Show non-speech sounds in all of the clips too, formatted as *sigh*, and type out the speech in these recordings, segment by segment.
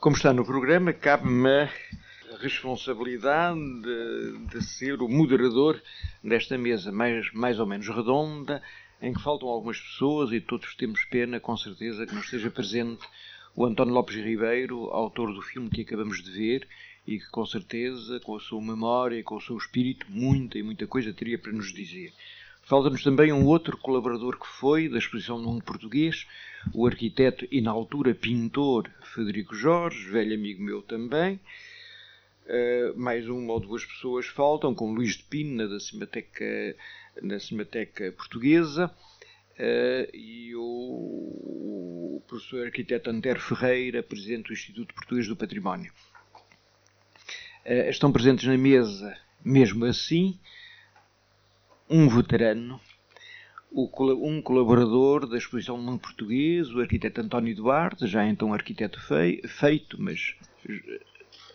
Como está no programa, cabe-me a responsabilidade de, de, ser o moderador desta mesa mais, mais ou menos redonda, em que faltam algumas pessoas e todos temos pena, com certeza, que não esteja presente o António Lopes Ribeiro, autor do filme que acabamos de ver e que, com certeza, com a sua memória e com o seu espírito, muita e muita coisa teria para nos dizer. Falta-nos também um outro colaborador que foi da exposição do mundo português, o arquiteto e na altura pintor Federico Jorge, velho amigo meu também. Uh, mais uma ou duas pessoas faltam, como Luís de Pina, da Cinemateca, da Cinemateca Portuguesa, uh, e o, o, professor arquiteto Antero Ferreira, presidente do Instituto Português do Património. Uh, estão presentes na mesa, mesmo assim, um veterano, um colaborador da exposição do mundo português, o arquiteto António Duarte, já então arquiteto feito, mas,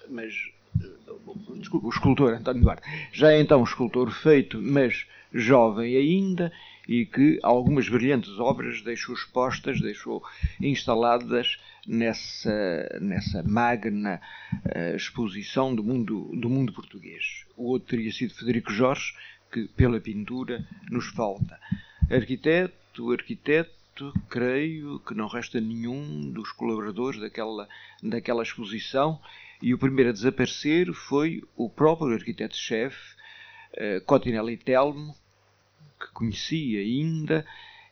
mas desculpa, o escultor António Duarte, já então escultor feito, mas jovem ainda, e que algumas brilhantes obras deixou expostas, deixou instaladas nessa, nessa magna uh, exposição do mundo, do mundo português. O outro teria sido Federico Jorge, que pela pintura nos falta. Arquiteto, arquiteto, creio que não resta nenhum dos colaboradores daquela, daquela exposição e o primeiro a desaparecer foi o próprio arquiteto-chefe, uh, Cotinelli Telmo, que conheci ainda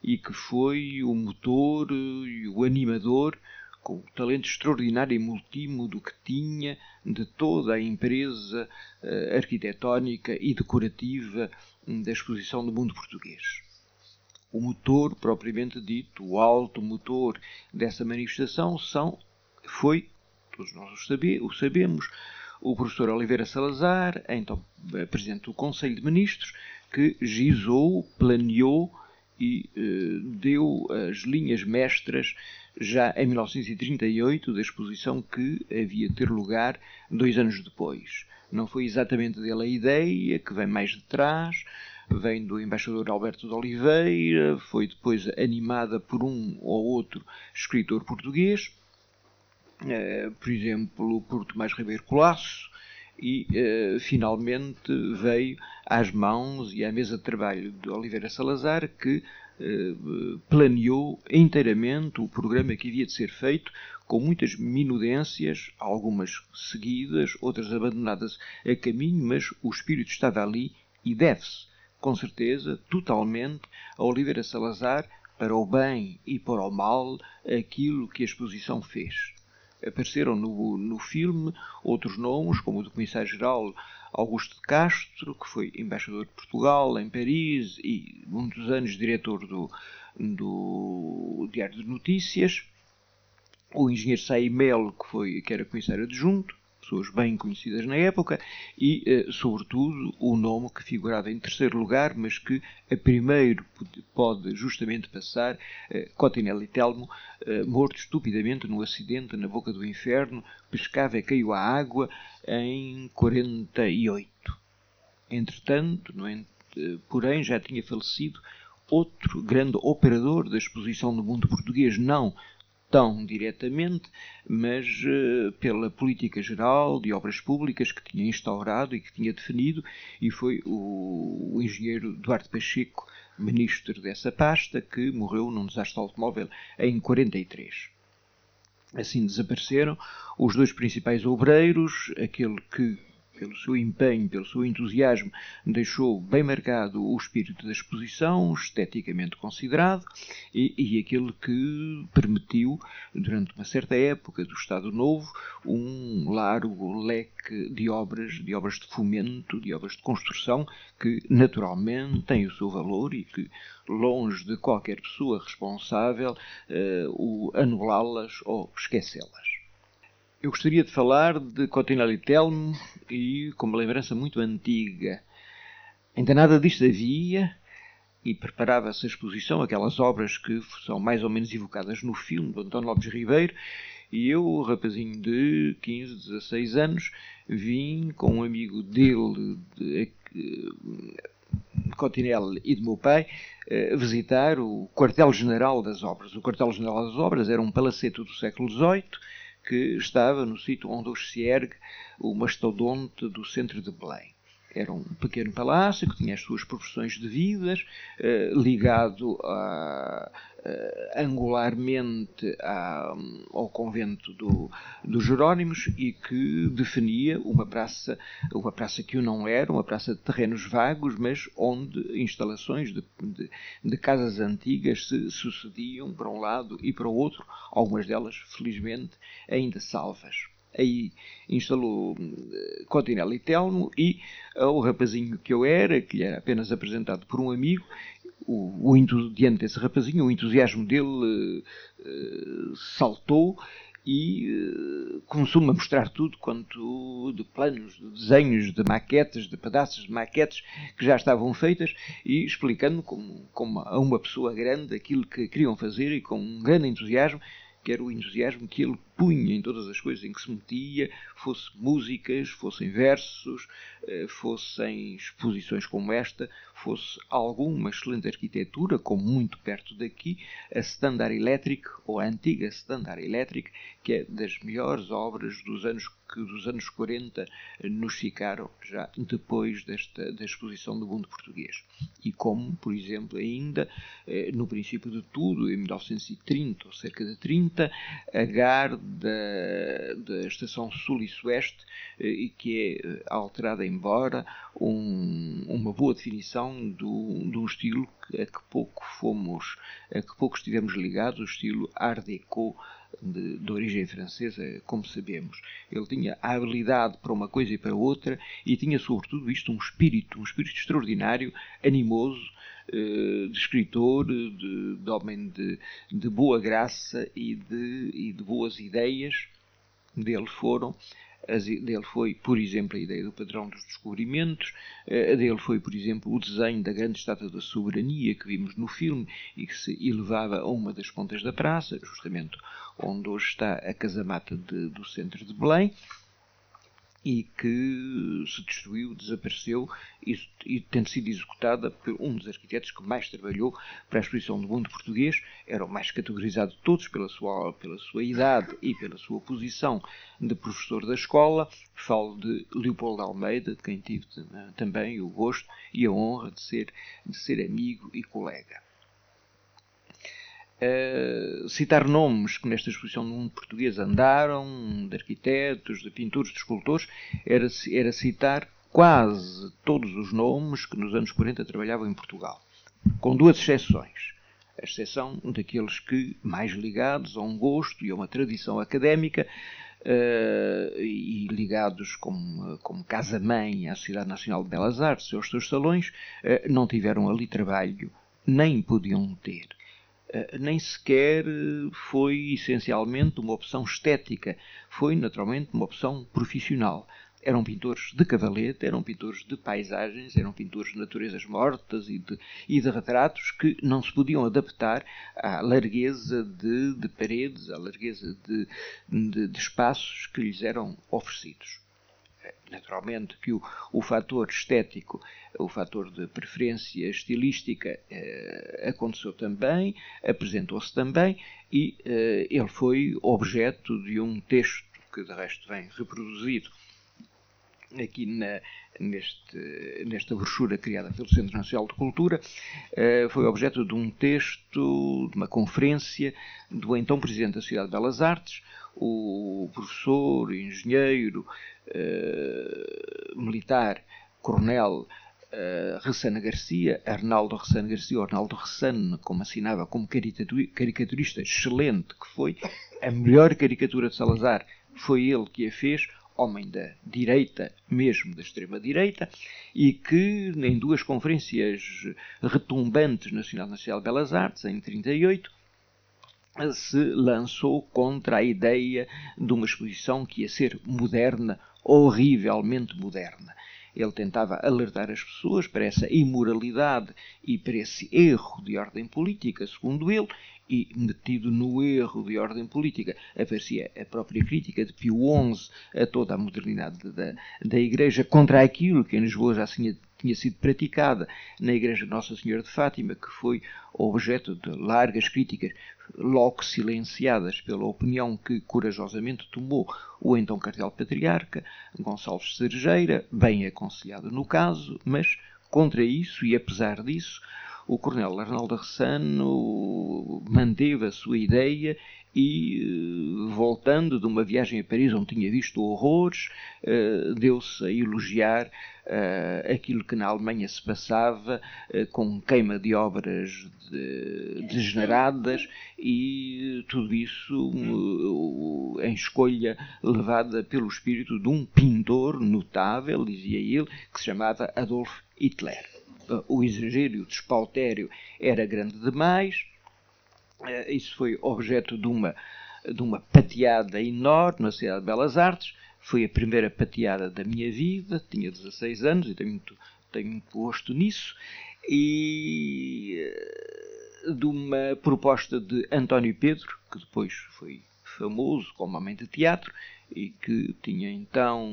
e que foi o motor e o animador com o talento extraordinário e multímodo que tinha de toda a empresa uh, arquitetónica e decorativa da exposição do mundo português. O motor, propriamente dito, o alto motor dessa manifestação são, foi, todos nós o sabemos, o professor Oliveira Salazar, então eh, presidente do Conselho de Ministros, que gizou, planeou e eh, deu as linhas mestras já em 1938 da exposição que havia de ter lugar dois anos depois. Não foi exatamente dele a ideia, que vem mais de trás, vem do embaixador Alberto de Oliveira, foi depois animada por um ou outro escritor português, eh, por exemplo, por Tomás Ribeiro Colasso, e uh, finalmente veio às mãos e à mesa de trabalho de Oliveira Salazar, que planeou inteiramente o programa que havia de ser feito, com muitas minudências, algumas seguidas, outras abandonadas a caminho, mas o espírito estava ali e deve-se, com certeza, totalmente a Oliveira Salazar, para o bem e para o mal, aquilo que a exposição fez. Apareceram no, no filme outros nomes, como o do Comissário-Geral Augusto de Castro, que foi embaixador de Portugal em Paris e muitos anos diretor do, do Diário de Notícias, o engenheiro Saimel, que, foi, que era comissário adjunto, pessoas bem conhecidas na época, e, eh, sobretudo, o nome que figurava em terceiro lugar, mas que a primeiro pode justamente passar, eh, Cotinelli Telmo, eh, morto estupidamente num acidente na boca do inferno, pescava caiu à água em 48. Entretanto, no, porém, já tinha falecido outro grande operador da exposição do mundo português, não tão diretamente, mas uh, pela política geral de obras públicas que tinha instaurado e que tinha definido, e foi o, o engenheiro Duarte Pacheco, ministro dessa pasta, que morreu num desastre automóvel em 43. Assim desapareceram. Os dois principais obreiros, aquele que pelo seu empenho, pelo seu entusiasmo, deixou bem marcado o espírito da exposição, esteticamente considerado, e, e aquele que permitiu, durante uma certa época do Estado Novo, um largo leque de obras, de obras de fomento, de obras de construção, que naturalmente têm o seu valor e que, longe de qualquer pessoa responsável, uh, o anulá-las ou esquecê-las. Eu gostaria de falar de Cotinelli Telmo e com uma lembrança muito antiga. Ainda nada disto havia e preparava-se a exposição, aquelas obras que são mais ou menos evocadas no filme do António Lopes Ribeiro, e eu, rapazinho de 15, 16 anos, vim com um amigo dele, de, de Cotinelli e do meu pai, eh, visitar o quartel-general das obras. O quartel-general das obras era um palacete do século XVIII, que estava no sítio onde hoje se ergue o mastodonte do centro de Belém. Era um pequeno palácio que tinha as suas proporções devidas, eh, ligado a, uh, angularmente à, ao convento do, dos Jerónimos e que definia uma praça, uma praça que o não era, uma praça de terrenos vagos, mas onde instalações de, de, de casas antigas se sucediam para um lado e para o outro, algumas delas, felizmente, ainda salvas aí instalou uh, Cotinelli Telmo e uh, o rapazinho que eu era, que lhe era apenas apresentado por um amigo, o, o diante desse rapazinho, o entusiasmo dele uh, saltou e uh, começou-me a mostrar tudo quanto de planos, de desenhos, de maquetes, de pedaços de maquetes que já estavam feitas e explicando como, como a uma pessoa grande aquilo que queriam fazer e com um grande entusiasmo que era o entusiasmo que ele punha em todas as coisas em que se metia, fosse músicas, fossem versos, eh, fossem exposições como esta, fosse alguma excelente arquitetura, como muito perto daqui, a Standard Electric, ou a antiga Standard Electric, que é das melhores obras dos anos que dos anos 40 nos ficaram já depois desta da exposição do mundo português. E como, por exemplo, ainda eh, no princípio de tudo, em 1930 ou cerca de 30, a GAR da, da Estação Sul e Sueste, eh, e que é eh, alterada embora um, uma boa definição do, de um estilo a que pouco fomos, a que pouco estivemos ligados, o estilo Art Deco de, de, origem francesa, como sabemos. Ele tinha a habilidade para uma coisa e para outra e tinha, sobretudo, isto um espírito, um espírito extraordinário, animoso, de escritor, de, de homem de, de, boa graça e de, e de boas ideias. Dele foram as, dele foi, por exemplo, a ideia do padrão dos descobrimentos, a dele foi, por exemplo, o desenho da grande estátua da soberania que vimos no filme e que se elevava a uma das pontas da praça, justamente onde hoje está a casamata de, do centro de Belém e que se destruiu, desapareceu e, e, tendo sido executada por um dos arquitetos que mais trabalhou para a exposição do mundo português, era o mais categorizado de todos pela sua, pela sua idade e pela sua posição de professor da escola. Falo de Leopoldo Almeida, de quem tive também o gosto e a honra de ser, de ser amigo e colega. Uh, citar nomes que nesta exposição do mundo português andaram, de arquitetos, de pintores, de escultores, era, era citar quase todos os nomes que nos anos 40 trabalhavam em Portugal, com duas exceções. A exceção daqueles que, mais ligados a um gosto e a uma tradição académica, uh, e ligados como, como casa-mãe à Sociedade Nacional de Belas Artes e aos seus salões, uh, não tiveram ali trabalho, nem podiam ter. Eh, nem sequer eh, foi essencialmente uma opção estética, foi naturalmente uma opção profissional. Eram pintores de cavalete, eram pintores de paisagens, eram pintores de naturezas mortas e de, e de retratos que não se podiam adaptar à largueza de, de paredes, à largueza de, de, de espaços que lhes eram oferecidos naturalmente que o, o fator estético, o fator de preferência estilística eh, aconteceu também, apresentou-se também e eh, ele foi objeto de um texto que de resto vem reproduzido aqui na, neste, nesta brochura criada pelo Centro Nacional de Cultura, eh, foi objeto de um texto, de uma conferência do então Presidente da Sociedade de Belas Artes, o professor, engenheiro, eh, militar, coronel uh, Ressana Garcia, Arnaldo Ressana Garcia, ou Arnaldo Ressana, como assinava como caricaturista excelente que foi, a melhor caricatura de Salazar foi ele que a fez, homem da direita, mesmo da extrema-direita, e que em duas conferências retumbantes na Nacional Nacional de Belas Artes, em 38, se lançou contra a ideia de uma exposição que ia ser moderna, horrivelmente moderna. Ele tentava alertar as pessoas para essa imoralidade e para esse erro de ordem política, segundo ele, e metido no erro de ordem política aparecia a própria crítica de Pio XI a toda a modernidade da, da Igreja contra aquilo que em Lisboa já tinha, tinha sido praticada na Igreja Nossa Senhora de Fátima, que foi objeto de largas críticas, logo silenciadas pela opinião que corajosamente tomou o então cardeal patriarca, Gonçalves Cerejeira, bem aconselhado no caso, mas contra isso e apesar disso, o coronel Arnaldo Ressano manteve a sua ideia e, eh, voltando de uma viagem a Paris onde tinha visto horrores, eh, deu-se a elogiar eh, aquilo que na Alemanha se passava com queima de obras degeneradas e tudo isso em escolha levada pelo espírito de um pintor notável, dizia ele, que se chamava Adolf Hitler. O exagero e o despautério era grande demais, isso foi objeto de uma, de uma pateada enorme na Cidade de Belas Artes. Foi a primeira pateada da minha vida, tinha 16 anos e tenho muito, tenho muito gosto nisso. E eh, de uma proposta de António Pedro, que depois foi famoso como homem de teatro e que tinha então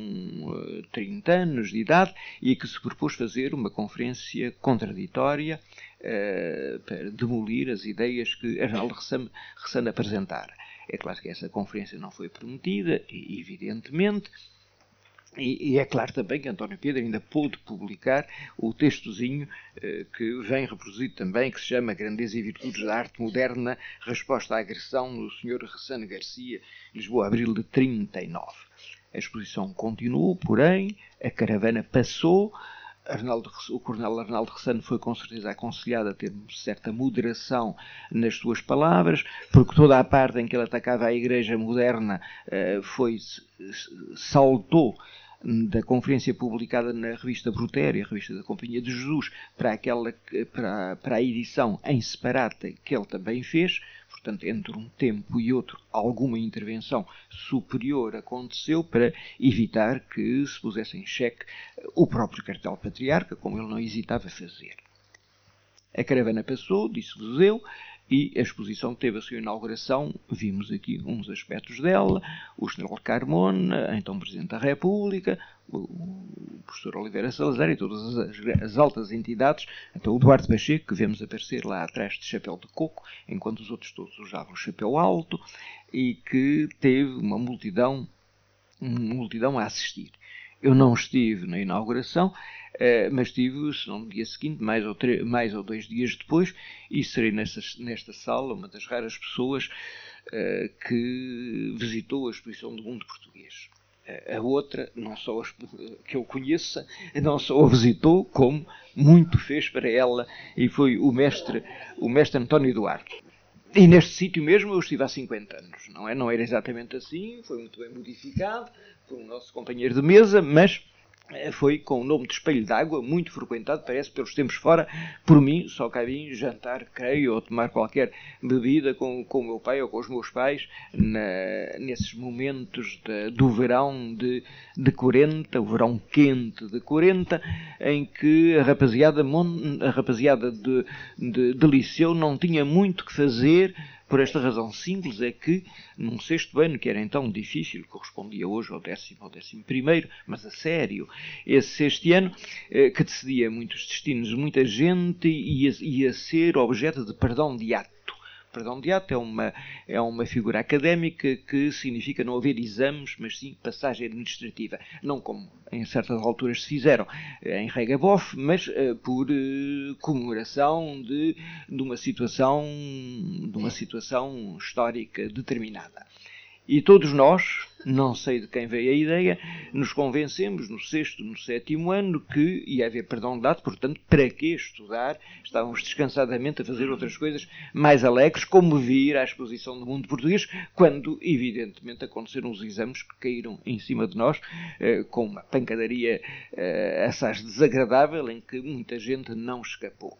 30 eh, anos de idade e que se propôs fazer uma conferência contraditória para demolir as ideias que Arnaldo Ressano apresentara. É claro que essa conferência não foi prometida, evidentemente, e, e, é claro também que António Pedro ainda pôde publicar o textozinho eh, que vem reproduzido também, que se chama Grandeza e Virtudes da Arte Moderna, Resposta à Agressão do Sr. Ressano Garcia, Lisboa, abril de 39. A exposição continuou, porém, a caravana passou, Arnaldo, o coronel Arnaldo Ressano foi com certeza aconselhado a ter certa moderação nas suas palavras, porque toda a parte em que ele atacava a igreja moderna eh, foi saltou da conferência publicada na revista Brutéria, a revista da Companhia de Jesus, para, aquela, para, para a edição em separata que ele também fez, portanto, entre um tempo e outro, alguma intervenção superior aconteceu para evitar que se pusesse em xeque o próprio cartel patriarca, como ele não hesitava fazer. A caravana passou, disse-vos eu, e a exposição teve a sua inauguração, vimos aqui uns aspectos dela, o general Carmona, então Presidente da República, o professor Oliveira Salazar e todas as, as, altas entidades, então o Duarte Pacheco, que vemos aparecer lá atrás de chapéu de coco, enquanto os outros todos usavam chapéu alto, e que teve uma multidão, uma multidão a assistir. Eu não estive na inauguração, eh, mas estive, se não no dia seguinte, mais ou, mais ou dois dias depois, e serei nesta, nesta sala uma das raras pessoas eh, que visitou a exposição do mundo português. Eh, a outra, não só que eu conheça, não só a visitou, como muito fez para ela, e foi o mestre, o mestre António Duarte. E neste sítio mesmo eu estive há 50 anos, não é? Não era exatamente assim, foi muito bem modificado, por um nosso companheiro de mesa, mas foi com o nome de Espelho d'Água, muito frequentado, parece, pelos tempos fora. Por mim, só cabia jantar, creio, ou tomar qualquer bebida com, com o meu pai ou com os meus pais, na, nesses momentos de, do verão de, de 40, o verão quente de 40, em que a rapaziada, a rapaziada de, de, de liceu não tinha muito que fazer por esta razão simples é que, num sexto ano, que era então difícil, correspondia hoje ao décimo ou décimo primeiro, mas a sério, esse sexto ano, eh, que decidia muitos destinos, muita gente ia, ia ser objeto de perdão de ato perdão de ato é uma, é uma figura académica que significa não haver exames, mas sim passagem administrativa. Não como em certas alturas se fizeram eh, em Regabof, mas uh, por uh, comemoração de, de, uma situação, de uma situação histórica determinada. E todos nós, não sei de quem veio a ideia, nos convencemos no sexto, no sétimo ano que ia haver perdão de dados, portanto, para que estudar? Estávamos descansadamente a fazer outras coisas mais alegres, como vir à exposição do mundo português, quando, evidentemente, aconteceram os exames que caíram em cima de nós, eh, com uma pancadaria eh, assaz desagradável, em que muita gente não escapou.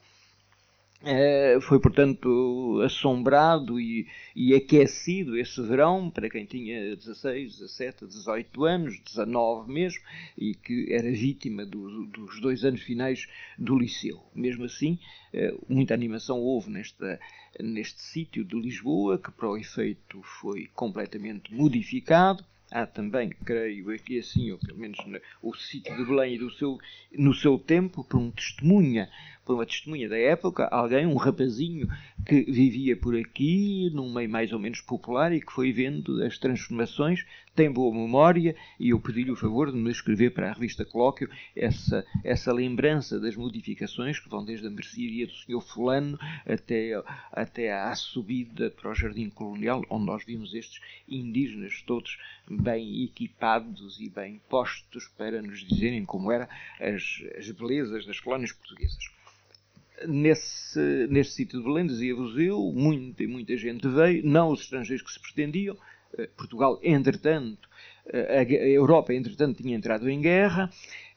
É, foi, portanto, assombrado e, e, aquecido esse verão para quem tinha 16, 17, 18 anos, 19 mesmo, e que era vítima do, dos dois anos finais do liceu. Mesmo assim, é, muita animação houve nesta, neste sítio de Lisboa, que para o efeito foi completamente modificado há também, creio aqui assim, ou pelo menos no, o sítio de Belém e do seu, no seu tempo, por um testemunha, por uma testemunha da época, alguém, um rapazinho que vivia por aqui, num meio mais ou menos popular e que foi vendo as transformações, tem boa memória e eu pedi-lhe o favor de me escrever para a revista Colóquio essa, essa lembrança das modificações que vão desde a mercearia do Sr. Fulano até, até à subida para o Jardim Colonial, onde nós vimos estes indígenas todos bem equipados e bem postos para nos dizerem como eram as, as belezas das colónias portuguesas nesse, nesse sítio de Belém, dizia-vos eu, muita, muita gente veio, não os estrangeiros que se pretendiam. Eh, Portugal, entretanto, eh, a Europa, entretanto, tinha entrado em guerra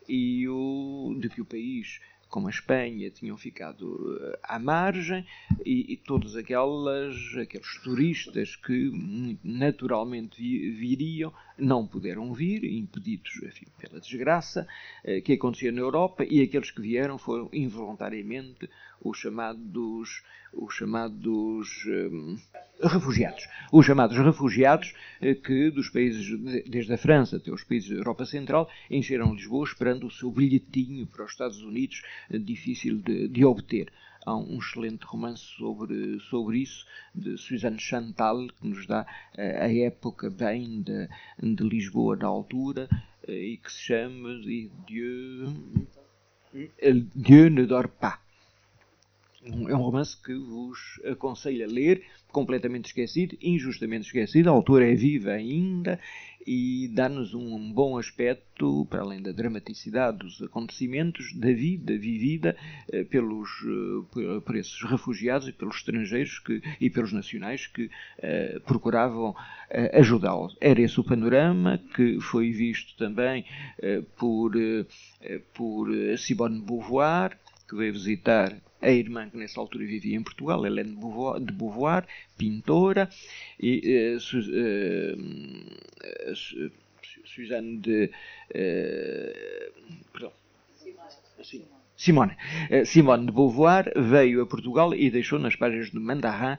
e o, de que o país como a Espanha, tinham ficado eh, à margem e, e todos aquelas, aqueles turistas que naturalmente viriam não puderam vir, impedidos enfim, pela desgraça eh, que acontecia na Europa e aqueles que vieram foram involuntariamente os chamados, os chamados um, refugiados. Os chamados refugiados eh, que dos países, desde a França até os países da Europa Central, encheram Lisboa esperando o seu bilhetinho para os Estados Unidos, eh, difícil de, de obter há um excelente romance sobre, sobre isso, de Suzanne Chantal, que nos dá a época bem de, de Lisboa na altura, e que se chama Dieu, Dieu ne dort pas. É um romance que vos aconselho a ler, completamente esquecido, injustamente esquecido. A autora é viva ainda e dá-nos um bom aspecto, para além da dramaticidade dos acontecimentos, da vida vivida eh, pelos, eh, por esses refugiados e pelos estrangeiros que, e pelos nacionais que eh, procuravam ajudá-los. Era esse o panorama que foi visto também por, por Simone Beauvoir, que veio visitar a irmã que nessa altura vivia em Portugal, Helene de Beauvoir, pintora, e uh, Su, uh, Suzanne de. Uh, perdão. Simone. Simone. Simone de Beauvoir veio a Portugal e deixou nas páginas de Mandarin,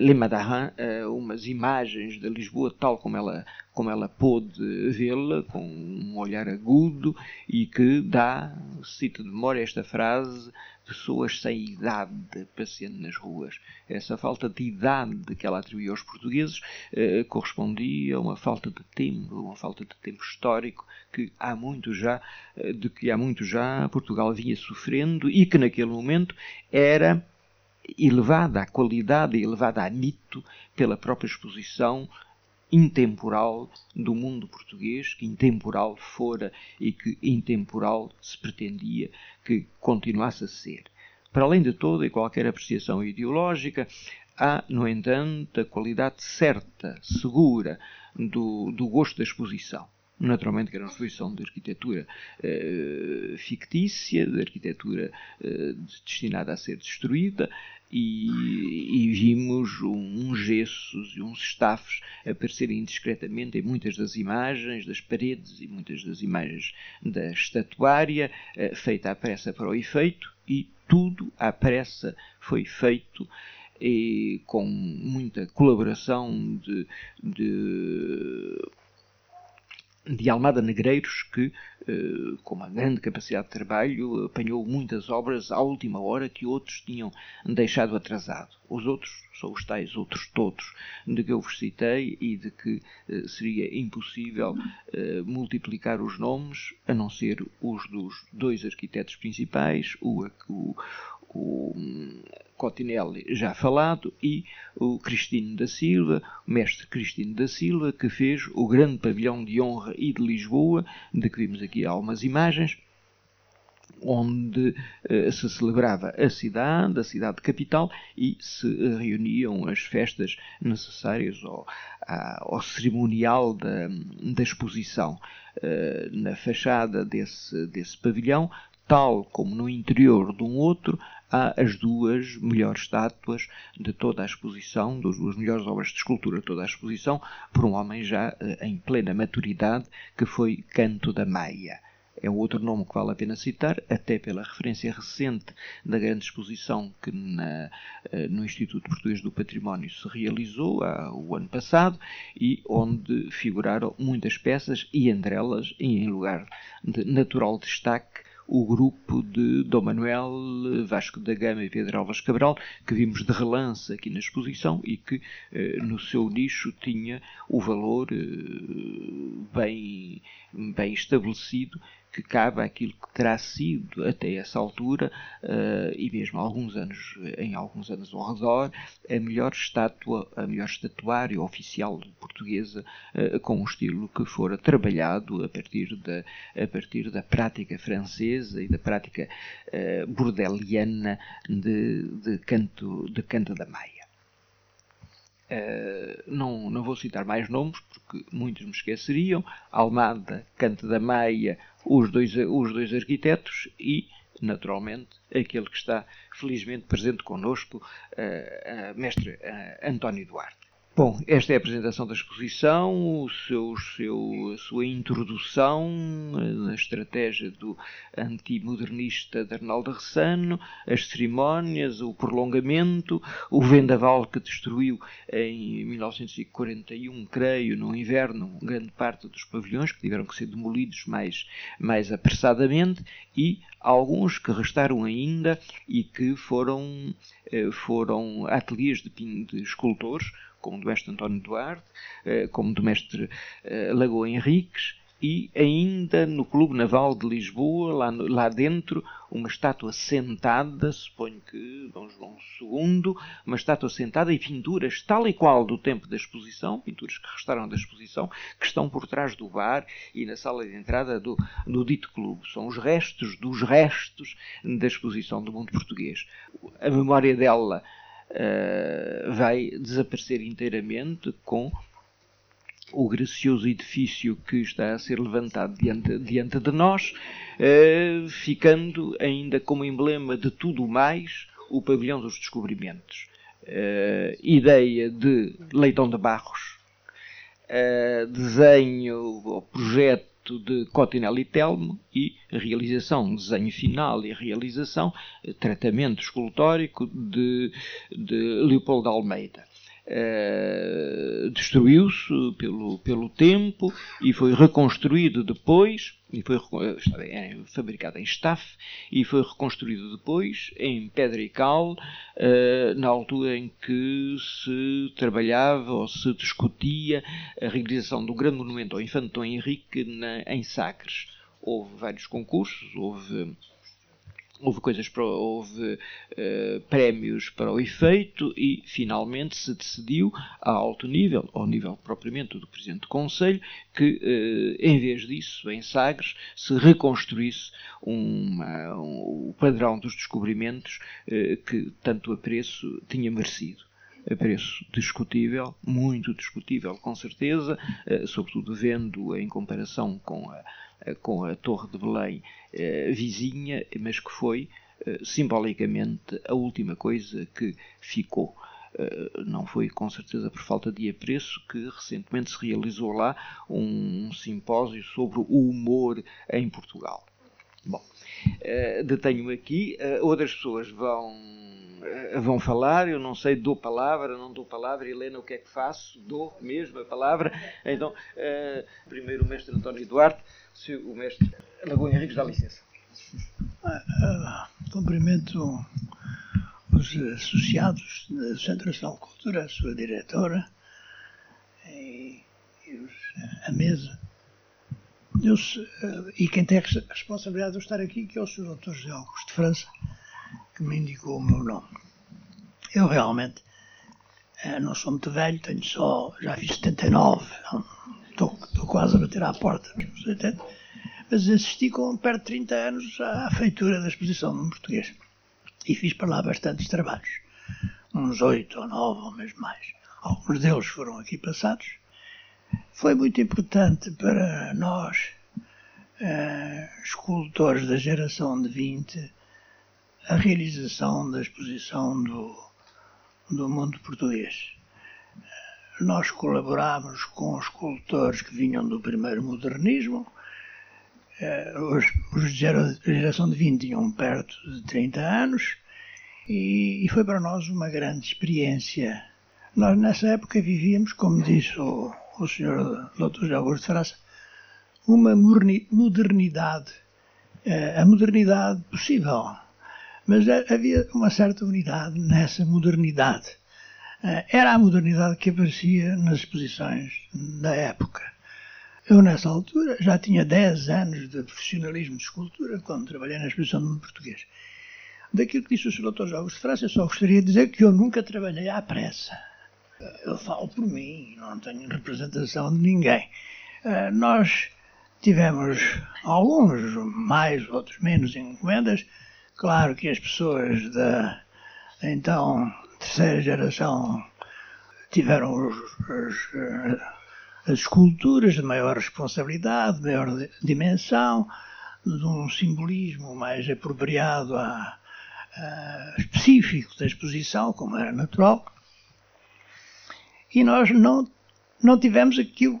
Le Mandarin, umas imagens de Lisboa tal como ela, como ela pôde vê-la, com um olhar agudo e que dá, cita de memória esta frase, pessoas sem idade passeando nas ruas. Essa falta de idade que ela atribuía aos portugueses eh, correspondia a uma falta de tempo, uma falta de tempo histórico que há muito já, eh, de que há muito já Portugal vinha sofrendo e que naquele momento era elevada à qualidade, elevada a mito pela própria exposição intemporal do mundo português, que intemporal fora e que intemporal se pretendia que continuasse a ser. Para além de toda e qualquer apreciação ideológica, há, no entanto, a qualidade certa, segura, do, do gosto da exposição. Naturalmente que era uma exposição de arquitetura eh, fictícia, de arquitetura eh, destinada a ser destruída, e, e vimos uns gessos e uns estafos aparecerem indiscretamente em muitas das imagens das paredes e muitas das imagens da estatuária, eh, feita à pressa para o efeito, e tudo à pressa foi feito e com muita colaboração de, de de Almada Negreiros, que, eh, com uma grande capacidade de trabalho, apanhou muitas obras à última hora que outros tinham deixado atrasado. Os outros são os tais outros todos de que eu vos citei e de que eh, seria impossível eh, multiplicar os nomes, a não ser os dos dois arquitetos principais, o, o, o Cotinelli já falado e o Cristino da Silva, o mestre Cristino da Silva, que fez o grande pavilhão de honra e de Lisboa, de que vimos aqui algumas imagens, onde uh, se celebrava a cidade, a cidade capital, e se reuniam as festas necessárias ao, ao cerimonial da, da exposição. Uh, na fachada desse, desse pavilhão tal como no interior de um outro, há as duas melhores estátuas de toda a exposição, das duas melhores obras de escultura de toda a exposição, por um homem já eh, em plena maturidade, que foi Canto da Maia. é outro nome que vale a pena citar, até pela referência recente da grande exposição que na, eh, no Instituto Português do Património se realizou há, o ano passado e onde figuraram muitas peças e entre elas, e em lugar de natural destaque, o grupo de Dom Manuel, Vasco da Gama e Pedro Alves Cabral, que vimos de relance aqui na exposição e que eh, no seu nicho tinha o valor eh, bem, bem estabelecido que cabe àquilo que terá sido até essa altura uh, e mesmo alguns anos em alguns anos ao redor a melhor estátua a melhor estatuária oficial portuguesa uh, com um estilo que fora trabalhado a partir da a partir da prática francesa e da prática uh, bordeliana de, de canto de canto da Maia Uh, não, não vou citar mais nomes porque muitos me esqueceriam. Almada, Canto da Maia, os dois, os dois arquitetos e, naturalmente, aquele que está felizmente presente connosco, uh, uh, mestre uh, António Duarte. Bom, esta é a apresentação da exposição, o seu, seu, a sua introdução, a estratégia do antimodernista de Arnaldo Ressano, as cerimónias, o prolongamento, o vendaval que destruiu em 1941, creio, no inverno, grande parte dos pavilhões, que tiveram que ser demolidos mais, mais apressadamente, e alguns que restaram ainda e que foram, eh, foram ateliês de, de escultores, como do mestre António Duarte, eh, como do mestre eh, Lagoa Henriques, e ainda no Clube Naval de Lisboa, lá, lá dentro, uma estátua sentada, suponho que Dom João II, uma estátua sentada e pinturas tal e qual do tempo da exposição, pinturas que restaram da exposição, que estão por trás do bar e na sala de entrada do, do dito clube. São os restos dos restos da exposição do mundo português. A memória dela uh, vai desaparecer inteiramente com o gracioso edifício que está a ser levantado diante, diante de nós, uh, ficando ainda como emblema de tudo mais o pavilhão dos descobrimentos. Uh, ideia de Leitão de Barros, desenho, projeto de Cotinelli Telmo e realização, desenho final e realização, eh, tratamento escultórico de, de Leopoldo Almeida. Uh, destruiu-se pelo, pelo tempo e foi reconstruído depois, e foi é, fabricado em staff, e foi reconstruído depois em pedra e cal, uh, na altura em que se trabalhava ou se discutia a realização do grande monumento ao Infante Dom Henrique na, em Sagres. Houve vários concursos, houve houve coisas para, houve uh, prémios para o efeito e finalmente se decidiu a alto nível, ao nível propriamente do Presidente do Conselho, que uh, em vez disso, em Sagres, se reconstruísse uma, um, o padrão dos descobrimentos uh, que tanto apreço tinha merecido. A preço discutível, muito discutível com certeza, sobretudo vendo em comparação com a com a Torre de Belém eh, vizinha, mas que foi eh, simbolicamente a última coisa que ficou. não foi com certeza por falta de apreço que recentemente se realizou lá um, simpósio sobre o humor em Portugal. Bom, detenho-me aqui, outras pessoas vão vão falar, eu não sei, dou palavra, não dou palavra, Helena, o que é que faço? Dou mesmo a palavra. Então, primeiro o mestre António Duarte, se o mestre Lagoa Henriques dá licença. Uh, cumprimento os associados do Centro Nacional de Cultura, a sua diretora e, e os, a mesa. Deus, uh, e quem tem a responsabilidade de estar aqui, que é o Sr. Dr. José Augusto de França, que me indicou o meu nome. Eu realmente não sou muito velho, tenho só, já fiz 79, estou, estou quase a bater à porta 80, mas assisti com perto de 30 anos à feitura da exposição no português. E fiz para lá bastantes trabalhos, uns oito ou nove ou mesmo mais. Alguns deles foram aqui passados. Foi muito importante para nós, uh, escultores da geração de 20, a realização da exposição do, do mundo português nós colaborámos com escultores que vinham do primeiro modernismo, os, os de geração de 20 tinham perto de 30 anos e, e foi para nós uma grande experiência. Nós, nessa época, vivíamos, como disse o, o Sr. Dr. Augusto França, uma modernidade, a modernidade possível. Mas havia uma certa unidade nessa modernidade. Era a modernidade que aparecia nas exposições da época. Eu, nessa altura, já tinha 10 anos de profissionalismo de escultura quando trabalhei na exposição do mundo português. Daquilo que disse o Sr. Dr. Jogos de França, eu só gostaria de dizer que eu nunca trabalhei à pressa. Eu falo por mim, não tenho representação de ninguém. Eh, nós tivemos alguns mais, outros menos encomendas. Claro que as pessoas da então terceira geração tiveram os, eh, as esculturas de maior responsabilidade, de maior dimensão, de um simbolismo mais apropriado a, a específico da exposição, como era natural. E nós não, não tivemos aquilo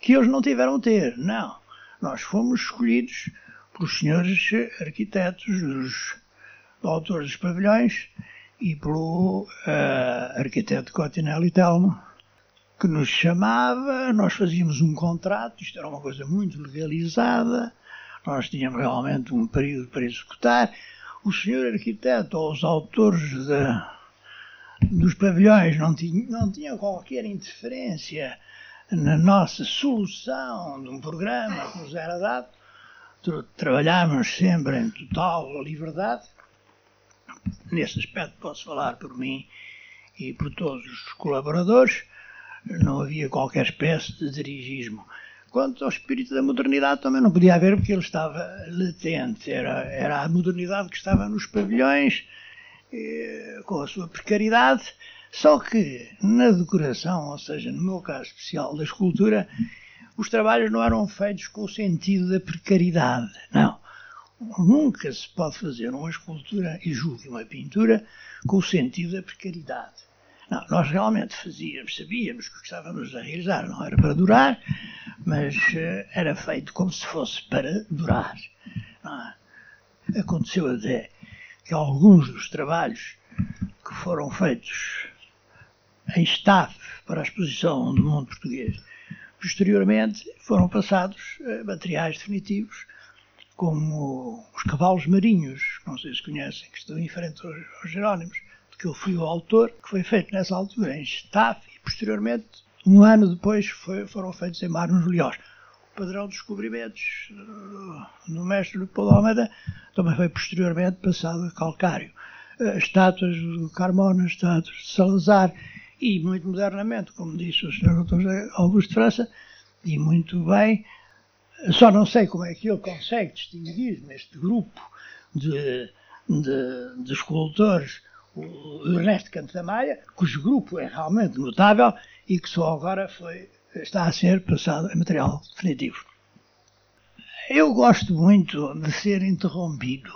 que eles não tiveram ter. Não. Nós fomos escolhidos pelos senhores arquitetos, os autores dos pavilhões e pelo uh, arquiteto Cotinelli Telmo, que nos chamava, nós fazíamos um contrato, isto era uma coisa muito legalizada, nós tínhamos realmente um período para executar. O senhor arquiteto ou os autores de, dos pavilhões não tinham, não tinham qualquer interferência na nossa solução de um programa que nos era dado. Trabalhámos sempre em total liberdade. Nesse aspecto posso falar por mim e por todos os colaboradores não havia qualquer espécie de dirigismo. Quanto ao espírito da modernidade, também não podia haver, porque ele estava latente. Era, era a modernidade que estava nos pavilhões, eh, com a sua precariedade. Só que na decoração, ou seja, no meu caso especial da escultura, os trabalhos não eram feitos com o sentido da precariedade. Não. Nunca se pode fazer uma escultura, e julgue uma pintura, com o sentido da precariedade. Não, nós realmente fazíamos, sabíamos que estávamos a realizar não era para durar, mas uh, era feito como se fosse para durar. É? Aconteceu até que alguns dos trabalhos que foram feitos em staff para a exposição do mundo português, posteriormente foram passados a materiais definitivos, como os cavalos marinhos, não sei se conhecem, que estão em frente aos Jerónimos, que eu fui o autor, que foi feito nessa altura em staff e posteriormente, um ano depois, foi, foram feitos em Marmos Leós. O padrão dos descobrimentos no mestre Leopoldo Almeida também foi posteriormente passado a calcário. Eh, estátuas de Carmona, estátuas de Salazar e muito modernamente, como disse o Sr. Dr. Augusto França, e muito bem, só não sei como é que ele consegue distinguir neste grupo de, de, de escultores o Ernesto Canto da Maia, cujo grupo é realmente notável e que só agora foi, está a ser passado em material definitivo. Eu gosto muito de ser interrompido.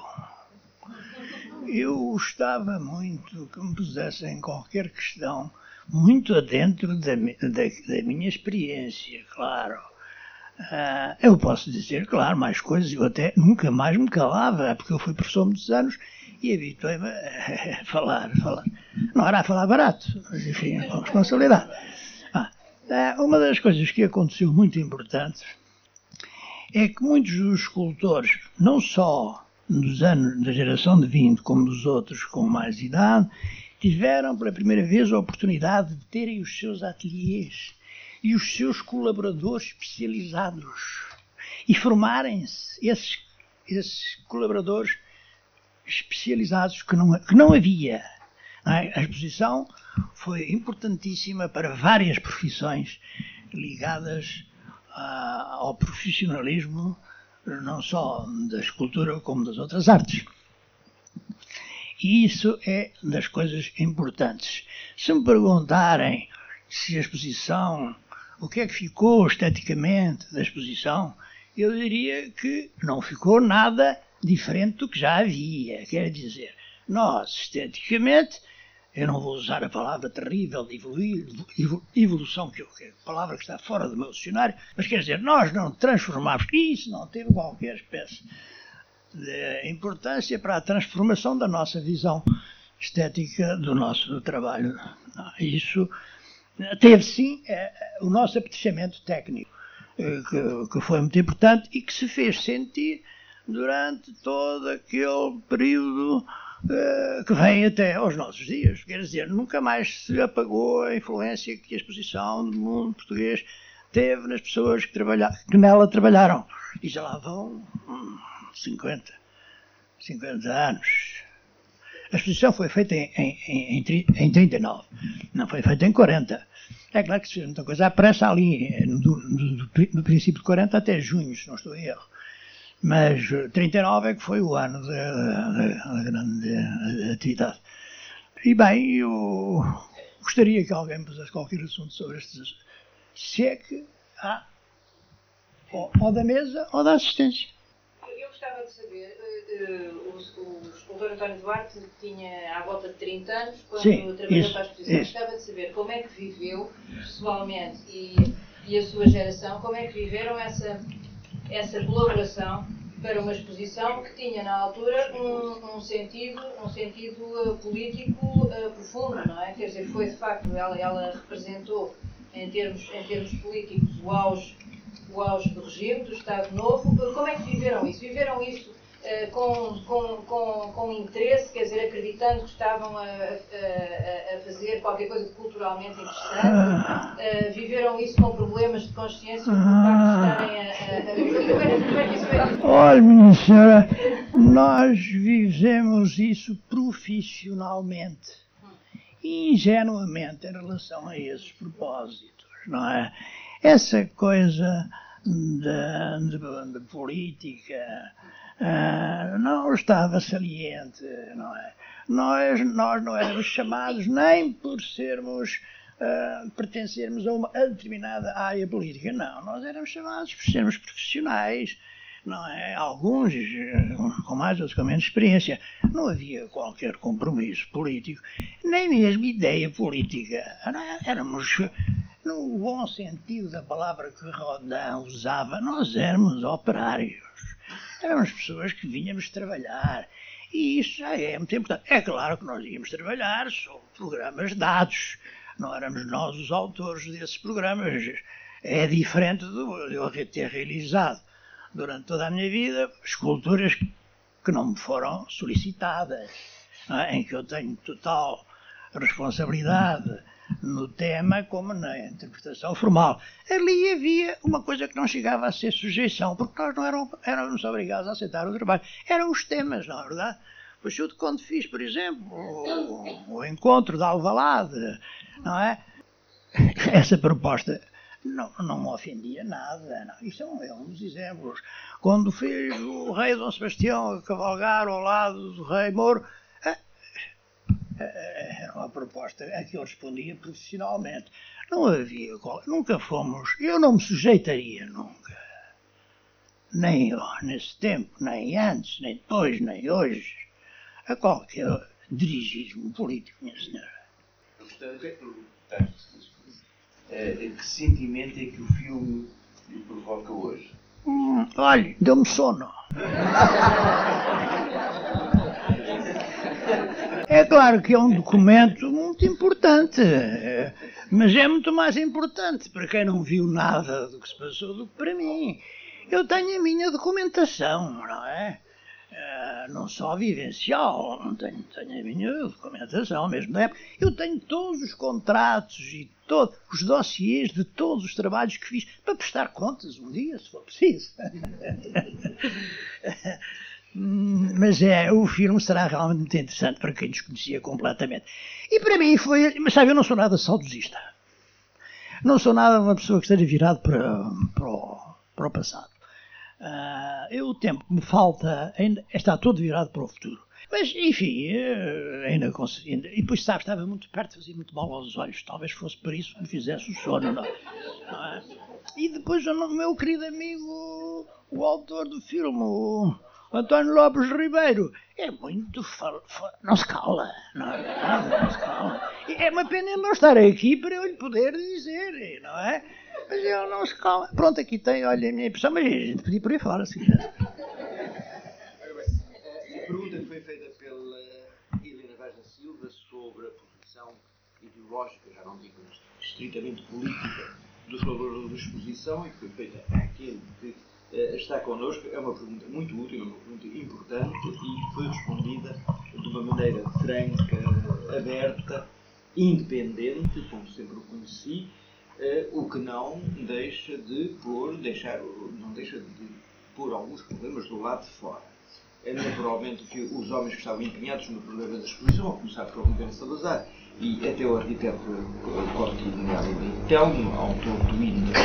Eu gostava muito que me pusessem qualquer questão muito adentro da, da, da minha experiência, claro. Uh, eu posso dizer, claro, mais coisas, eu até nunca mais me calava, porque eu fui professor muitos anos e habituei-me a *laughs* falar, falar. Não era a falar barato, mas enfim, com responsabilidade. Ah, é, uma das coisas que aconteceu muito importante é que muitos dos escultores, não só dos anos da geração de 20, como dos outros com mais idade, tiveram pela primeira vez a oportunidade de terem os seus ateliês e os seus colaboradores especializados e formarem-se esses, esses colaboradores especializados que não, que não havia. Não é? A exposição foi importantíssima para várias profissões ligadas a, ao profissionalismo, não só da escultura como das outras artes. E isso é das coisas importantes. Se me perguntarem se a exposição, o que é que ficou esteticamente da exposição, eu diria que não ficou nada diferente do que já havia. Quer dizer, nós, esteticamente, eu não vou usar a palavra terrível de evolução, que, é a palavra que está fora do meu dicionário, mas quer dizer, nós não transformamos, isso não teve qualquer espécie de importância para a transformação da nossa visão estética do nosso trabalho. Isso teve sim é, o nosso apetecimento técnico, eh, que, que foi muito importante e que se fez sentir durante todo aquele período uh, que vem até aos nossos dias. Quer dizer, nunca mais se apagou a influência que a exposição do mundo português teve nas pessoas que, trabalha, que nela trabalharam. E já lá vão hum, 50, 50 anos. A exposição foi feita em, em, em, em 39, não foi feita em 40. É claro que se fez muita coisa à pressa ali, no, no, no, princípio de 40 até junho, se não estou em erro. Mas 39 eh, é que foi o ano da, grande atividade. E bem, eu gostaria que alguém pusesse qualquer assunto sobre estes. Se é que há, ou, ou da mesa ou da assistência. Gostava de saber, uh, uh, o, o escultor António Duarte tinha à volta de 30 anos quando Sim, trabalhou isso, para a exposição. Isso. Gostava de saber como é que viveu pessoalmente e, e a sua geração, como é que viveram essa essa colaboração para uma exposição que tinha na altura um, um sentido, um sentido uh, político uh, profundo, não é? Quer dizer, foi de facto, ela, ela representou em termos, em termos políticos o auge, o auge do regime, do Estado Novo. Como é que viveram isso? Viveram isso eh, com, com, com, com interesse, quer dizer, acreditando que estavam a, a, a fazer qualquer coisa culturalmente interessante, uh, viveram isso com problemas de consciência por parte de estarem a, é? Olha, minha senhora, nós vivemos isso profissionalmente e ingenuamente em relação a esses propósitos, não é? Essa coisa de, de, política ah, não estava saliente, não é? Nós, nós não éramos chamados nem por sermos, uh, pertencermos a uma determinada área política, não. Nós éramos chamados por sermos profissionais, não é? Alguns com mais, outros com menos experiência. Não havia qualquer compromisso político, nem mesmo ideia política. Éramos, no bom sentido da palavra que Rodin usava, nós éramos operários. Éramos pessoas que vínhamos trabalhar. E isso já é muito importante. É claro que nós íamos trabalhar sobre programas dados. Não éramos nós os autores desses programas. É diferente de eu ter realizado durante toda a minha vida esculturas que não me foram solicitadas, é? em que eu tenho total responsabilidade no tema como na interpretação formal. Ali havia uma coisa que não chegava a ser sujeição, porque nós não éramos, obrigados a aceitar o trabalho. Eram os temas, na verdade. Pois eu, quando fiz, por exemplo, o, o encontro da Alvalade, não é? Essa proposta não, não ofendia nada. Não. Isso é é um dos exemplos. Quando fiz o rei Dom Sebastião a cavalgar ao lado do rei Moro, era uma proposta a que eu respondia profissionalmente. Não havia, nunca fomos, eu não me sujeitaria nunca, nem nesse tempo, nem antes, nem depois, nem hoje, a qualquer dirigismo político, minha senhora. Eu gostaria de perguntar uh, que sentimento é que o filme lhe provoca hoje? Hum, olha, deu-me sono. *laughs* É claro que é um documento muito importante, mas é muito mais importante para quem não viu nada do que se passou do que para mim. Eu tenho a minha documentação, não é? Uh, não só vivencial, não tenho, tenho a minha documentação mesmo da época. Eu tenho todos os contratos e todos os dossiês de todos os trabalhos que fiz para prestar contas um dia, se for preciso. *laughs* Mas é, o filme será realmente muito interessante para quem desconhecia completamente. E para mim foi. Mas sabe, eu não sou nada saudosista. Não sou nada uma pessoa que esteja virado para, para, o, para o passado. Uh, eu, o tempo que me falta ainda está todo virado para o futuro. Mas, enfim, eh, ainda consegui. E depois, sabe, estava muito perto, fazia muito mal aos olhos. Talvez fosse por isso que me fizesse o sono. Não, não é? E depois, o meu querido amigo, o autor do filme, O António Lopes Ribeiro é muito. Fal... Não se cala. Não, não, não se cala. É uma pena ele não estar aqui para eu lhe poder dizer, não é? Mas ele não se cala. Pronto, aqui tem, olha a minha impressão, mas a gente podia por aí fora, se. A pergunta foi feita pela Helena Vaz da Silva sobre a posição ideológica, já não digo estritamente política, dos valores da exposição e foi feita àquele que está connosco, é uma pergunta muito útil, é uma pergunta importante e foi respondida de uma maneira franca, aberta, independente, como sempre o conheci, uh, o que não deixa de pôr, deixar, não deixa de pôr alguns problemas do lado de fora. É naturalmente que os homens que estavam empenhados no problema da exposição, a começar por Rubens Salazar e até o arquiteto Cortinelli Telmo, autor do hino da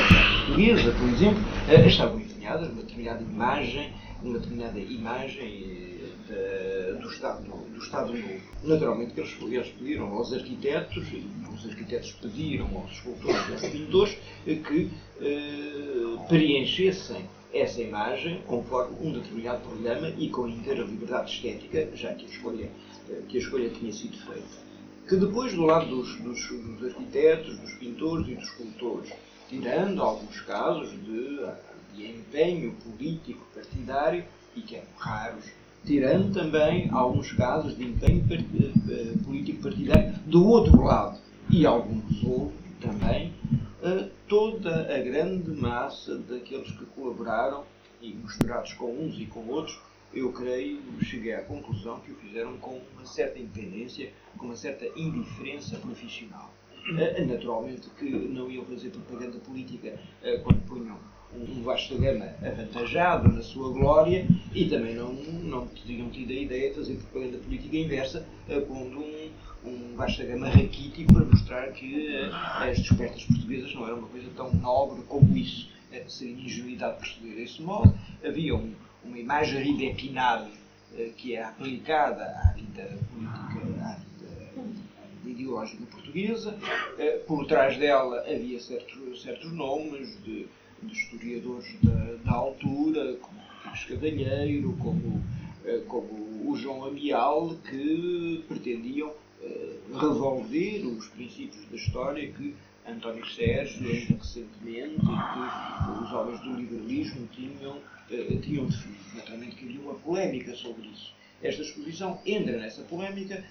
portuguesa, por exemplo, eh, estavam empenhados numa determinada imagem, numa determinada imagem eh, do, Estado, do Estado Novo. Naturalmente que eles, eles pediram aos arquitetos, e os arquitetos pediram aos escultores e aos pintores que eh, preenchessem essa imagem conforme um determinado programa e com inteira liberdade estética, já que a escolha, eh, que a escolha tinha sido feita. Que depois, do lado dos, dos, dos arquitetos, dos pintores e dos escultores, tirando alguns casos de, de empenho político partidário, e que eram raros, tirando também alguns casos de empenho eh, político partidário do outro lado, e alguns houve também a toda a grande massa daqueles que colaboraram e misturados com uns e com outros, eu creio, cheguei à conclusão que o fizeram com uma certa independência, com uma certa indiferença profissional. Eh, naturalmente que não iam fazer propaganda política eh, quando punham um vasta gama avantajado na sua glória e também não, não tinham tido a ideia de fazer propaganda política inversa, eh, pondo um, um vasta gama raquítico para mostrar que as descobertas portuguesas não eram uma coisa tão nobre como isso. Seria ingenuidade perceber desse modo. Havia um, uma imagem de Epinal uh, que é aplicada à vida política, à vida ideológica portuguesa. Uh, por trás dela havia certos, certos nomes de, de historiadores da, da, altura, como o Cavalheiro, como, como o João Amial, que pretendiam eh, revolver os princípios da história que António Sérgio, ainda recentemente, que os homens do liberalismo tinham, tinham definido. Naturalmente que havia uma polémica sobre isso. Esta exposição entra nessa polémica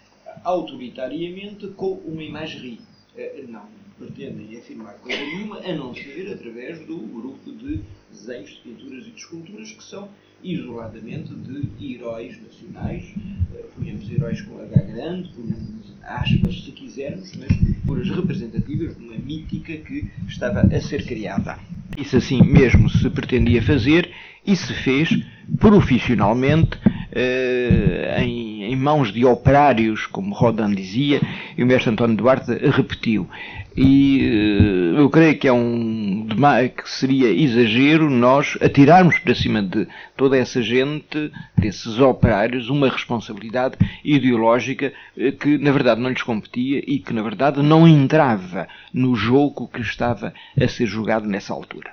autoritariamente com uma imagerie. Uh, não pretendem afirmar coisa nenhuma, a não ser através do grupo de desenhos, de pinturas e de esculturas que são isoladamente de heróis nacionais. Uh, punhamos heróis com H grande, punhamos aspas, se quisermos, mas figuras representativas de uma mítica que estava a ser criada. Isso assim mesmo se pretendia fazer e se fez profissionalmente eh, em, em, mãos de operários, como Rodin dizia, e o mestre António Duarte repetiu. E eh, eu creio que é um que seria exagero nós atirarmos para cima de toda essa gente, desses operários, uma responsabilidade ideológica eh, que na verdade não lhes competia e que na verdade não entrava no jogo que estava a ser jogado nessa altura.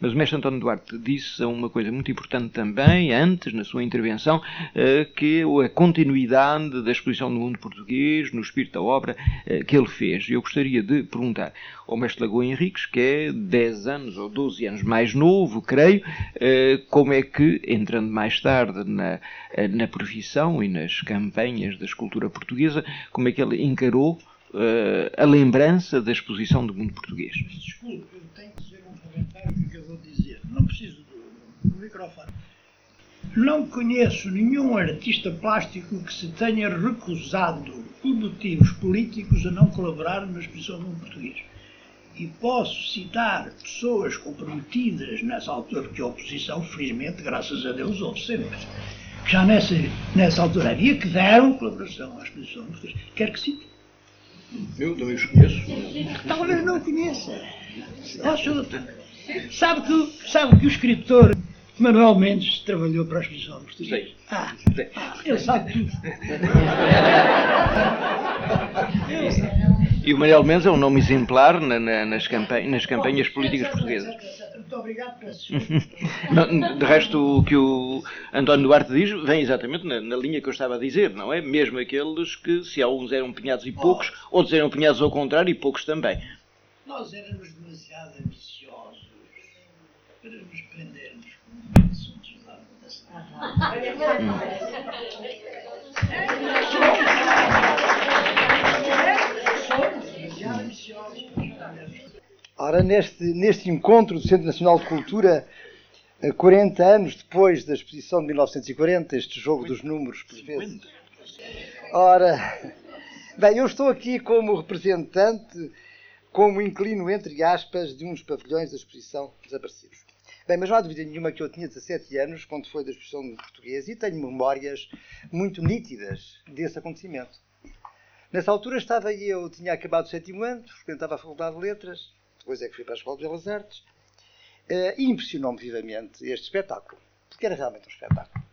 Mas o mestre António Duarte disse uma coisa muito importante também, antes, na sua intervenção, eh, que a continuidade da exposição do mundo português, no espírito da obra eh, que ele fez. Eu gostaria de perguntar ao mestre Lagoa Henriques, que é 10 anos ou 12 anos mais novo, creio, eh, como é que, entrando mais tarde na, na profissão e nas campanhas da escultura portuguesa, como é que ele encarou a lembrança da exposição do mundo português? Desculpe, eu tenho que dizer um comentário que eu. Não preciso do, do microfone. Não conheço nenhum artista plástico que se tenha recusado, por motivos políticos, a não colaborar na exposição do mundo português. E posso citar pessoas comprometidas nessa altura, porque a oposição, felizmente, graças a Deus, houve sempre. Já nessa, nessa altura havia que deram colaboração à exposição do português. Quer que cite? Eu também os conheço. Talvez não conheça. Sabe que, sabe que o escritor Manuel Mendes trabalhou para a exposição portuguesa? Sei. Ah, ah, ele sabe tudo. E o Manuel Mendes é um nome exemplar na, na, nas, campanhas, nas campanhas políticas portuguesas. Muito obrigado, peço *laughs* De resto, o que o António Duarte diz vem exatamente na, na, linha que eu estava a dizer, não é? Mesmo aqueles que, se alguns eram empenhados e poucos, oh. outros eram empenhados ao contrário e poucos também. Nós éramos demasiado ambiciosos para nos prendermos com assuntos lá da cidade. Somos demasiado ambiciosos. Ora, neste, neste encontro do Centro Nacional de Cultura, 40 eh, anos depois da exposição de 1940, este jogo dos números, por vezes. Ora, bem, eu estou aqui como representante, como inclino, entre aspas, de uns pavilhões da exposição desaparecidos. Bem, mas não há dúvida nenhuma que eu tinha 17 anos quando foi da exposição de português e tenho memórias muito nítidas desse acontecimento. Nessa altura estava eu, tinha acabado o sétimo ano, frequentava a Faculdade de Letras, depois é que fui para a Escola de Belas Artes, uh, e impressionou-me vivamente este espetáculo, porque era realmente um espetáculo.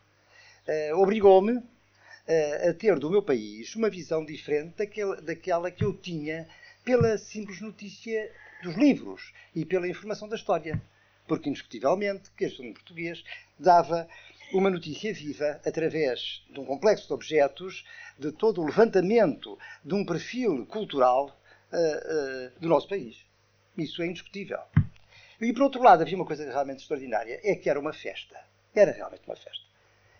Uh, Obrigou-me uh, a ter do meu país uma visão diferente daquela que eu tinha pela simples notícia dos livros e pela informação da história. Porque, indiscutivelmente, que este português dava uma notícia viva através de um complexo de objetos, de todo o levantamento de um perfil cultural uh, uh, do nosso país. Isso é indiscutível. E por outro lado, havia uma coisa realmente extraordinária: é que era uma festa. Era realmente uma festa.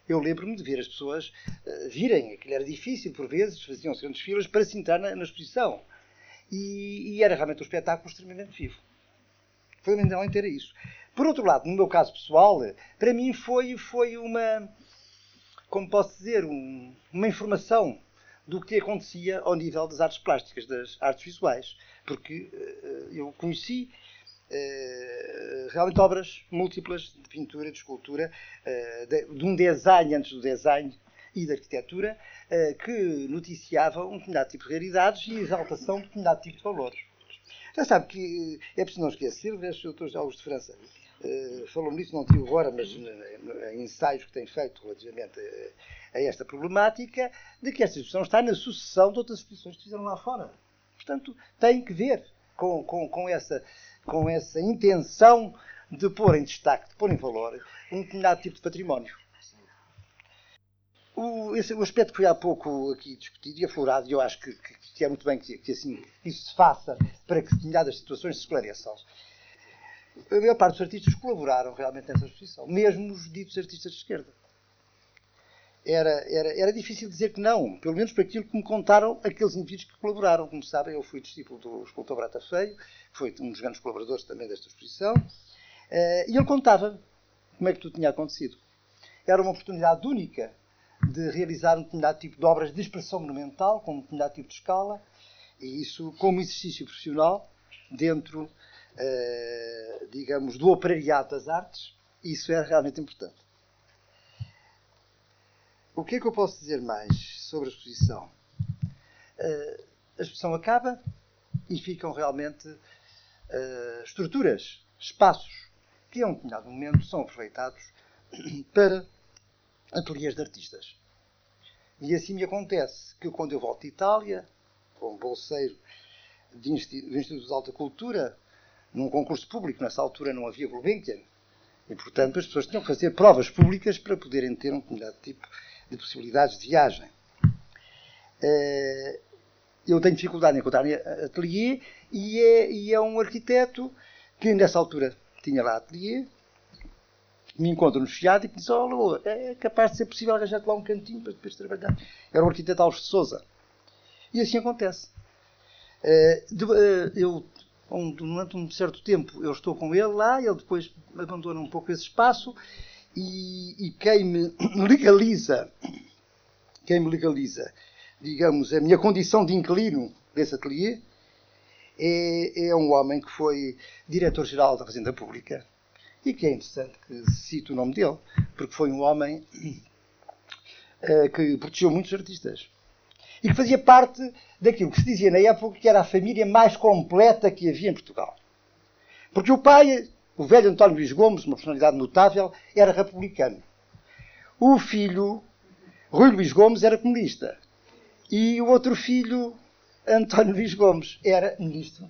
Eu lembro-me de ver as pessoas uh, virem, aquilo era difícil por vezes, faziam-se grandes filas para se entrar na, na exposição. E, e, era realmente um espetáculo extremamente vivo. Foi uma não inteira isso. Por outro lado, no meu caso pessoal, para mim foi, foi uma, como posso dizer, um, uma informação do que acontecia ao nível das artes plásticas, das artes visuais porque uh, eu conheci uh, realmente obras múltiplas de pintura, de escultura, uh, de, de, um design antes do design e da arquitetura, que noticiavam um determinado tipo de realidades e exaltação de um determinado tipo de valores. Já sabe que é preciso não esquecer, o Dr. José Augusto de França Uh, falou nisso, não digo agora, mas em ensaios que tem feito relativamente a, a, esta problemática, de que esta exposição está na sucessão de outras exposições que fizeram lá fora. Portanto, tem que ver com, com, com, essa, com essa intenção de pôr em destaque, de pôr em valor um determinado tipo de património. O, esse, o aspecto que foi há pouco aqui discutido e aflorado, e eu acho que, que, que é muito bem que, que, assim isso se faça para que determinadas situações se esclareçam. A maior parte dos artistas colaboraram realmente nessa exposição, mesmo os ditos artistas de esquerda era, era, era difícil dizer que não, pelo menos por aquilo que me contaram aqueles indivíduos que colaboraram. Como sabem, eu fui discípulo do escultor Brata Feio, foi um dos grandes colaboradores também desta exposição, uh, e ele contava como é que tudo tinha acontecido. Era uma oportunidade única de realizar um determinado tipo de obras de expressão monumental, com um determinado tipo de escala, e isso como exercício profissional dentro, uh, digamos, do operariado das artes, isso era realmente importante. O que é que eu posso dizer mais sobre a exposição? Uh, a exposição acaba e ficam realmente uh, estruturas, espaços, que a um determinado momento são aproveitados *clears throat* para ateliês de artistas. E assim me acontece que quando eu volto de Itália, como bolseiro do Instituto de Alta Cultura, num concurso público, nessa altura não havia Gulbenkian, e portanto as pessoas tinham que fazer provas públicas para poderem ter um determinado tipo de possibilidades de viagem. Eh, eu tenho dificuldade em encontrar ateliê e é, e é um arquiteto que nessa altura tinha lá ateliê, me encontra no Chiado e me diz, oh, é capaz de ser possível arranjar lá um cantinho para depois trabalhar. Era o arquiteto Alves de Souza. E assim acontece. Eh, eh, eu, durante um certo tempo, eu estou com ele lá, ele depois abandona um pouco esse espaço e, e quem me *coughs* legaliza, quem me legaliza, digamos, a minha condição de inquilino desse ateliê, é, é um homem que foi diretor-geral da Fazenda Pública e que é interessante que cite o nome dele, porque foi um homem uh, que protegeu muitos artistas e que fazia parte daquilo que se dizia na época que era a família mais completa que havia em Portugal. Porque o pai o velho António Luís Gomes, uma personalidade notável, era republicano. O filho, Rui Luís Gomes, era comunista. E o outro filho, António Luís Gomes, era ministro.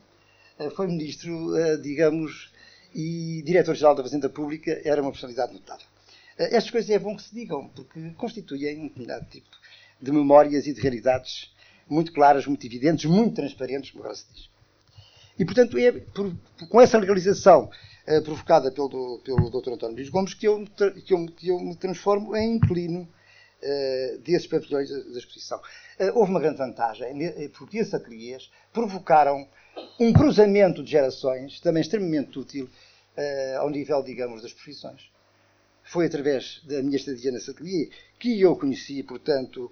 Eh, foi ministro, eh, digamos, e diretor-geral da Fazenda Pública, era uma personalidade notável. Eh, estas coisas é bom que se digam, porque constituem um determinado tipo de memórias e de realidades muito claras, muito evidentes, muito transparentes, como agora se diz. E, portanto, é por, com essa legalização eh, provocada pelo, pelo Dr. António Luís Gomes que eu, que eu, que eu me transformo em inquilino uh, desses pavilhões da, exposição. Uh, houve uma grande vantagem, porque esses ateliês provocaram um cruzamento de gerações, também extremamente útil, ao nível, digamos, das profissões. Foi através da minha estadia nesse ateliê que eu conheci, portanto,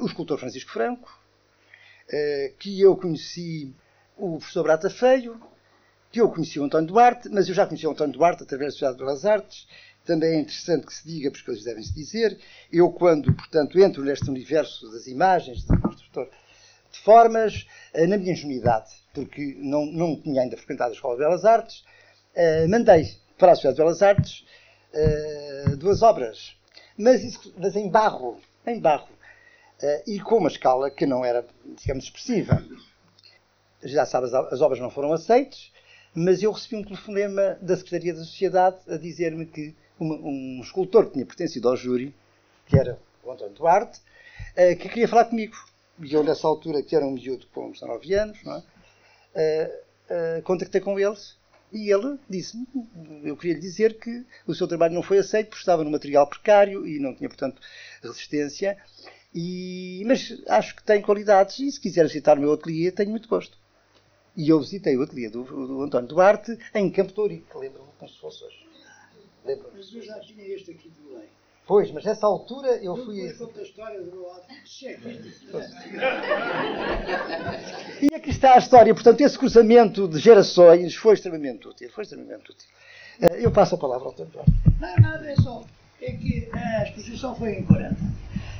o escultor Francisco Franco, que eu conheci o professor Brata Feio, que eu conheci o António Duarte, mas eu já conheci o António Duarte através da Sociedade de Belas Artes. Também é interessante que se diga, porque coisas devem-se dizer. Eu, quando, portanto, entro neste universo das imagens, de construtor de formas, eh, na minha ingenuidade, porque não, não tinha ainda frequentado a Escola de Belas Artes, eh, mandei para a Sociedade de Belas Artes eh, duas obras, mas, isso, mas em barro, em barro, e com uma escala que não era, digamos, expressiva. Já sabes, as obras não foram aceitas, mas eu recebi um telefonema da Secretaria da Sociedade a dizer-me que uma, um escultor que tinha pertencido ao júri, que era o António Duarte, uh, que queria falar comigo. E eu, nessa altura, que era um miúdo com 19 anos, não é? Uh, contactei com ele e ele disse-me, eu queria lhe dizer que o seu trabalho não foi aceito porque estava no material precário e não tinha, portanto, resistência. E, mas acho que tem qualidades e se quiser visitar o meu ateliê, tenho muito gosto. E eu visitei o ateliê do, do António Duarte em Campo de lembro-me como se fosse hoje. Mas eu já tinha este aqui de Belém. Pois, mas nessa altura eu, fui. Depois conta a história do meu E aqui está a história. Portanto, esse cruzamento de gerações foi extremamente útil. Foi extremamente útil. Eh, eu passo a palavra ao António. Não, nada, é só. É que a exposição foi em 40.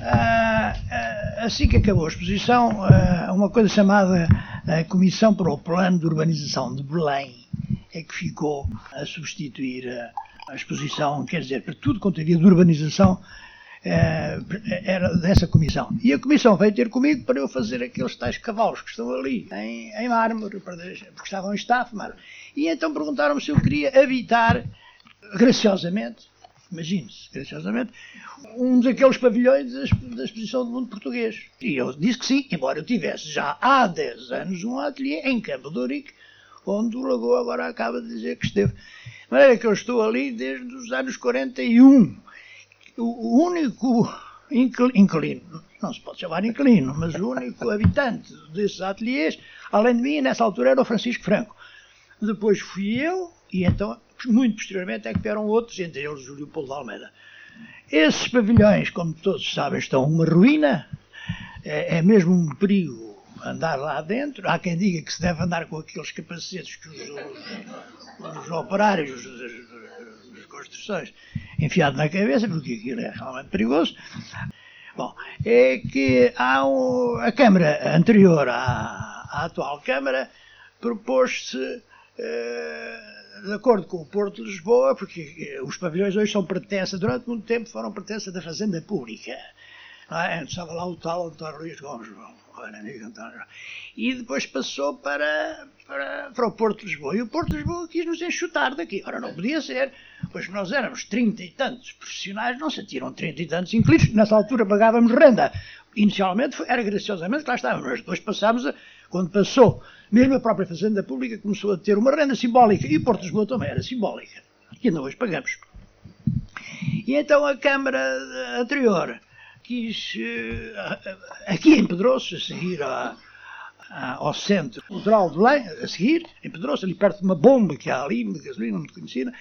Ah, ah, assim que acabou a exposição, ah, uma coisa chamada a Comissão para o Plano de Urbanização de Belém é que ficou a substituir a, exposição, quer dizer, para tudo quanto havia de urbanização era dessa comissão. E a comissão veio ter comigo para eu fazer aqueles tais cavalos que estão ali, em, em mármore, porque estavam em mármore. E então perguntaram-me se eu queria habitar graciosamente imagine-se, graciosamente, um daqueles pavilhões da exposição do mundo português. E eu disse que sim, embora eu tivesse já há 10 anos um ateliê em Campo de Ourique, onde o Lagoa agora acaba de dizer que esteve. De maneira que eu estou ali desde os anos 41. O único inquilino, não se pode chamar inquilino, mas o único *laughs* habitante desses ateliês, além de mim, nessa altura era o Francisco Franco. Depois fui eu, e então muito posteriormente é que vieram outros, entre eles o Leopoldo de Almeida. Esses pavilhões, como todos sabem, estão uma ruína, é, é, mesmo um perigo andar lá dentro. Há quem diga que se deve andar com aqueles capacetes que os, os, os operários das construções enfiados na cabeça, porque aquilo é realmente perigoso. Bom, é que há um, a Câmara anterior à, à atual Câmara propôs-se. Uh, de acordo com o Porto de Lisboa, porque os pavilhões hoje são pertença, durante muito tempo foram pertença da Fazenda Pública. É? Estava lá o tal António Luís Gomes, e depois passou para, para, para o Porto de Lisboa. E o Porto de Lisboa quis nos enxutar daqui. Ora, não podia ser, pois nós éramos trinta e tantos profissionais, não se tiram trinta e tantos inquilinos, nessa altura pagávamos renda. Inicialmente era graciosamente que lá estávamos, mas depois passámos a, quando passou mesmo a própria Fazenda Pública começou a ter uma renda simbólica e o Porto de Lisboa também era simbólica. E ainda hoje pagamos. E então a Câmara anterior quis, eh, aqui em Pedroso, a seguir a, a, ao Centro Cultural de Belém, a seguir, em Pedroso, ali perto de uma bomba que há ali, de gasolina muito conhecida,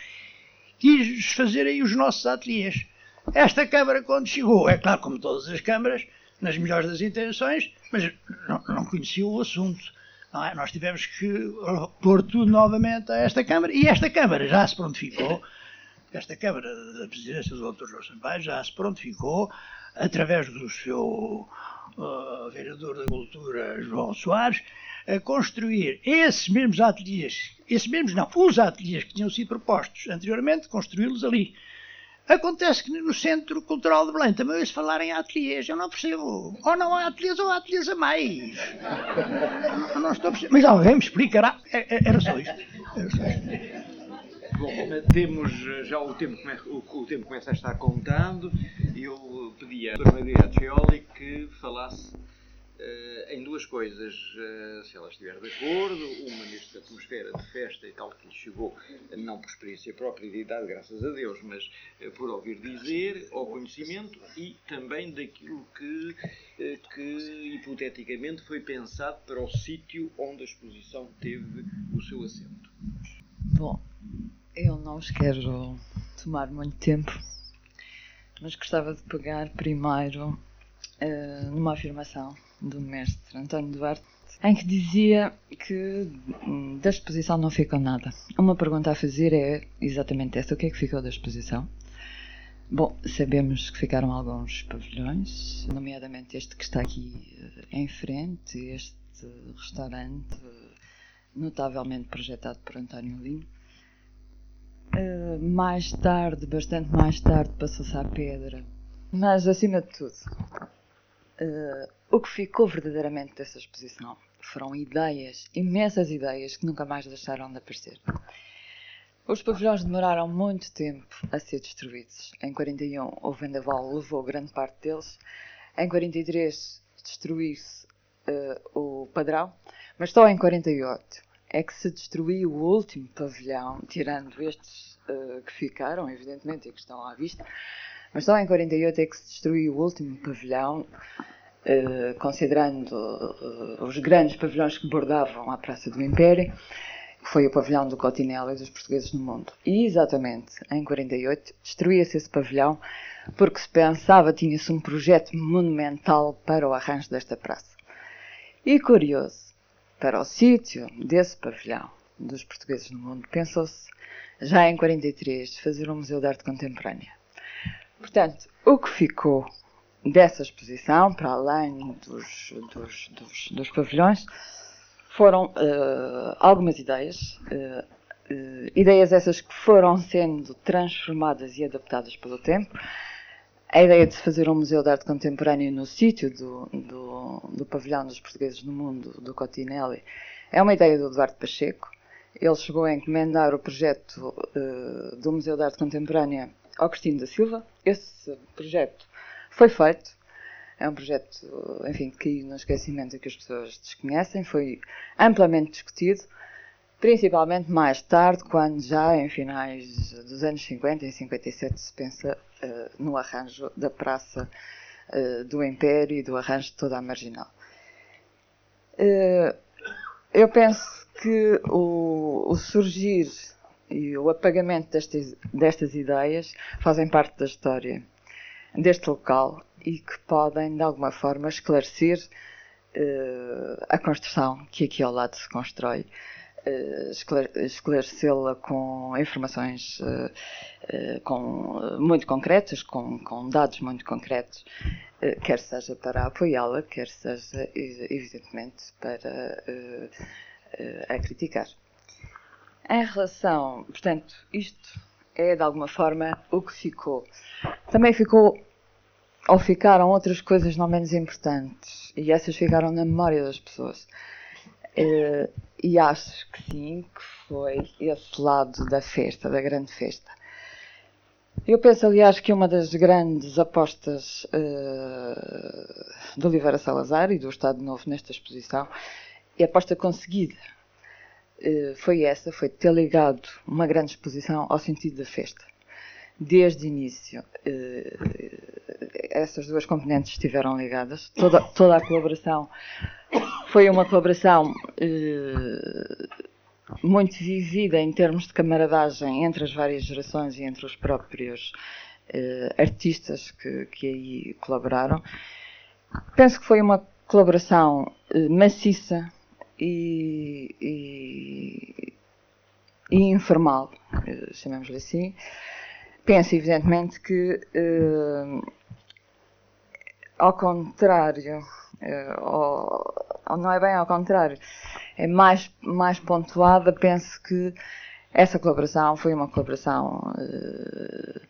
quis fazer aí os nossos ateliês. Esta Câmara, quando chegou, é claro, como todas as câmaras, nas melhores das intenções, mas não, não conhecia o assunto. É? Nós tivemos que pôr tudo novamente a esta Câmara e esta Câmara já se prontificou, esta Câmara da Presidência do Dr. João Sampaio já se prontificou, através do seu uh, vereador da Cultura, João Soares, a construir esses mesmos ateliês, esses mesmos não, os ateliês que tinham sido propostos anteriormente, construí-los ali. Acontece que no Centro Cultural de Belém também ouço falar em ateliês. Eu não percebo. Ou não há ateliês ou há ateliês a mais. Eu não estou a perceber. Mas alguém me explicará. É, é, era só isto. Era só isto. Bom, temos já o tempo, o, tempo começa a estar contado. Eu pedi à Dra. Maria Accioli que falasse uh, em duas coisas, uh, se ela estiver de acordo, uma nesta atmosfera de festa e tal que lhe chegou, não por experiência própria de idade, graças a Deus, mas uh, por ouvir dizer, ao conhecimento e também daquilo que, que hipoteticamente foi pensado para o sítio onde a exposição teve o seu assento. Bom, eu não os quero tomar muito tempo, mas gostava de pegar primeiro uh, numa afirmação do mestre António Duarte, em que dizia que hum, da exposição não ficou nada. Uma pergunta a fazer é exatamente essa: o que é que ficou da exposição? Bom, sabemos que ficaram alguns pavilhões, nomeadamente este que está aqui eh, em frente, este restaurante notavelmente projetado por António Lino. Uh, mais tarde, bastante mais tarde, passou-se à pedra. Mas, acima de tudo, Uh, o que ficou verdadeiramente dessa exposição foram ideias, imensas ideias, que nunca mais deixaram de aparecer. Os pavilhões demoraram muito tempo a ser destruídos. Em 41, o vendaval levou grande parte deles. Em 43, destruiu-se uh, o padrão. Mas só em 48 é que se destruiu o último pavilhão, tirando estes uh, que ficaram, evidentemente, e que estão à vista. Mas só em 48 é que se destruiu o último pavilhão, eh, considerando uh, os grandes pavilhões que bordavam a Praça do Império, que foi o pavilhão do Cotinelli dos portugueses no mundo. E exatamente em 48 destruía-se esse pavilhão porque se pensava tinha-se um projeto monumental para o arranjo desta praça. E curioso, para o sítio desse pavilhão dos portugueses no mundo, pensou-se já em 43 fazer um museu de arte contemporânea. Portanto, o que ficou dessa exposição, para além dos, dos, dos, dos pavilhões, foram uh, algumas ideias, uh, uh, ideias essas que foram sendo transformadas e adaptadas pelo tempo. A ideia de se fazer um museu de arte contemporânea no sítio do, do, do pavilhão dos portugueses no mundo, do Cotinelli, é uma ideia do Eduardo Pacheco. Ele chegou a encomendar o projeto do Museu de Arte Contemporânea ao Cristino da Silva. Esse projeto foi feito. É um projeto, enfim, que caiu no esquecimento e que as pessoas desconhecem. Foi amplamente discutido, principalmente mais tarde, quando já em finais dos anos 50, em 57, se pensa uh, no arranjo da Praça uh, do Império e do arranjo de toda a marginal. Uh, eu penso que o, o, surgir e o apagamento destas, destas ideias fazem parte da história deste local e que podem, de alguma forma, esclarecer uh, a construção que aqui ao lado se constrói, esclarecê-la com informações uh, com, muito concretas, com, com, dados muito concretos, quer seja para apoiá-la, quer seja, evidentemente, para a criticar. Em relação, portanto, isto é de alguma forma o que ficou. Também ficou, ou ficaram outras coisas não menos importantes, e essas ficaram na memória das pessoas. Uh, e acho que sim, que foi esse lado da festa, da grande festa. Eu penso, aliás, que uma das grandes apostas uh, de Oliveira Salazar e do Estado Novo nesta exposição é a aposta conseguida eh, foi essa, foi ter ligado uma grande exposição ao sentido da festa. Desde o início, eh, essas duas componentes estiveram ligadas. Toda, toda a colaboração foi uma colaboração eh, muito vivida em termos de camaradagem entre as várias gerações e entre os próprios artistas que, que aí colaboraram. Penso que foi uma colaboração maciça e, e, e informal, eh, chamemos-lhe assim. Penso, evidentemente, que, eh, ao contrário, eh, ou, ou, não é bem ao contrário, é mais, mais pontuada, penso que essa colaboração foi uma colaboração, eh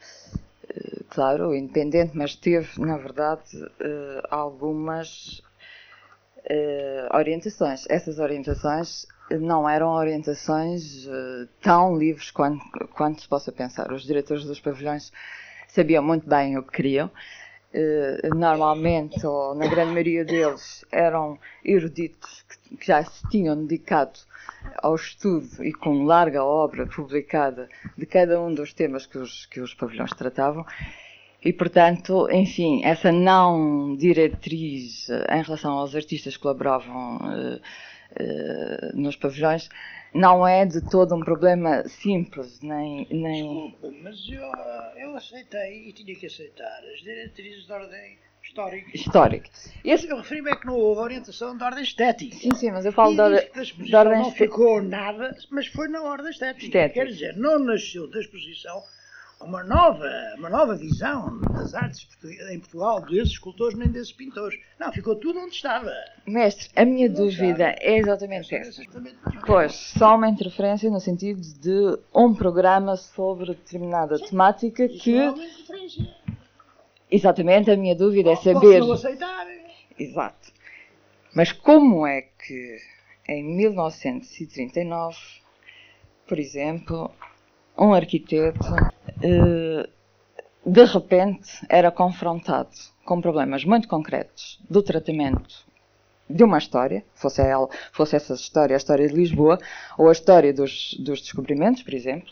claro, independente, mas teve, na verdade, algumas uh, orientações. Essas orientações não eram orientações uh, tão livres quanto, quanto se possa pensar. Os diretores dos pavilhões sabiam muito bem o que queriam. Uh, normalmente, ou na grande maioria deles, eram eruditos que, que já se tinham dedicado ao estudo e com larga obra publicada de cada um dos temas que os, que os pavilhões tratavam. E, portanto, enfim, essa não diretriz em relação aos artistas que colaboravam uh, uh, nos pavilhões não é de todo um problema simples, nem. nem... Desculpa, mas eu, eu aceitei e tinha que aceitar as diretrizes de ordem histórica. Histórica. Esse... Eu referi-me é que não houve orientação de ordem estética. Sim, sim, mas eu falo da, da ordem Não ficou nada, mas foi na ordem estética. estética. Quer dizer, não nasceu da exposição uma nova, uma nova visão das artes em Portugal, desses escultores nem desses pintores. Não, ficou tudo onde estava. Mestre, a minha dúvida é exatamente essa. Pois, só uma interferência no sentido de um programa sobre determinada Sim, temática que. É uma interferência. Exatamente, a minha dúvida é saber. Não aceitar. Exato. Mas como é que em 1939, por exemplo, um arquiteto de repente era confrontado com problemas muito concretos do tratamento de uma história, fosse, ela, fosse essa história a história de Lisboa, ou a história dos, dos descobrimentos, por exemplo.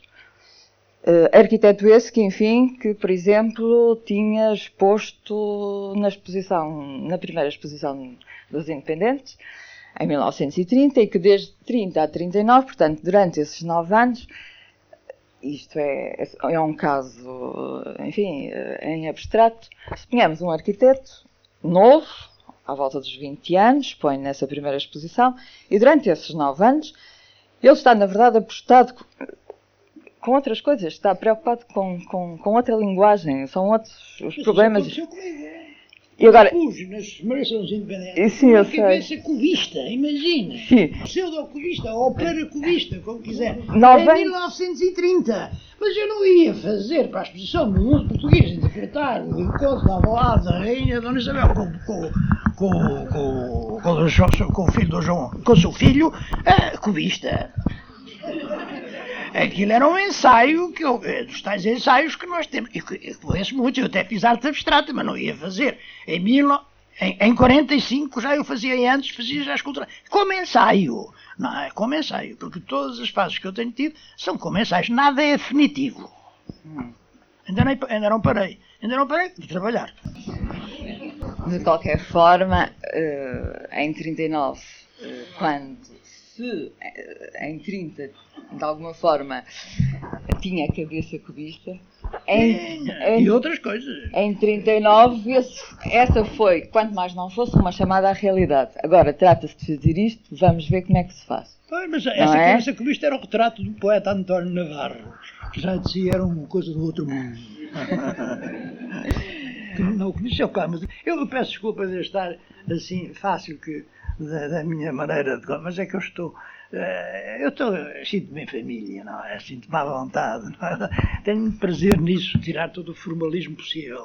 Uh, arquiteto esse que, enfim, que, por exemplo, tinha exposto na exposição, na primeira exposição dos Independentes, em 1930, e que desde 30 a 39, portanto, durante esses nove anos, isto é, é um caso, enfim, em abstrato. Suponhamos um arquiteto novo, à volta dos 20 anos, põe nessa primeira exposição, e durante esses 9 anos, ele está, na verdade, apostado com outras coisas, está preocupado com, com, com outra linguagem, são outros os problemas. E agora. Pus nas comemorações independentes. Sim, eu sei. cabeça cubista, imagina. Sim. Pseudo-cubista ou para-cubista, como quiser. Nove... Em 1930. Mas eu não ia fazer para a exposição do mundo português interpretar o encontro da Alvalade da Rainha Dona Isabel com, com, com, com, o filho do João, com o seu filho, uh, cubista. Aquilo era um ensaio, que eu, eh, dos tais ensaios que nós temos. Eu, eu conheço muito, eu até fiz arte abstrata, mas não ia fazer. Em, mil, em, em 45 já eu fazia antes, fazia já escultura. Como ensaio. Não é como ensaio, porque todas as fases que eu tenho tido são como ensaios. Nada é definitivo. Ainda, ainda não parei. Ainda não parei de trabalhar. De qualquer forma, uh, em 39, uh, quando se eh, em 30 de alguma forma tinha a cabeça cubista em, em, e outras coisas em 39 esse, essa foi quanto mais não fosse uma chamada à realidade agora trata-se de fazer isto vamos ver como é que se faz Pois, mas essa é? cabeça cubista era o retrato do poeta António Navarro que já de si era uma coisa do outro mundo *laughs* não conheceu cá mas eu peço desculpa de estar assim fácil que da, da, minha maneira de. Mas é que eu estou. Uh, eu estou. Sinto-me em família, não é? Sinto-me à vontade. É? *laughs* Tenho prazer nisso, tirar todo o formalismo possível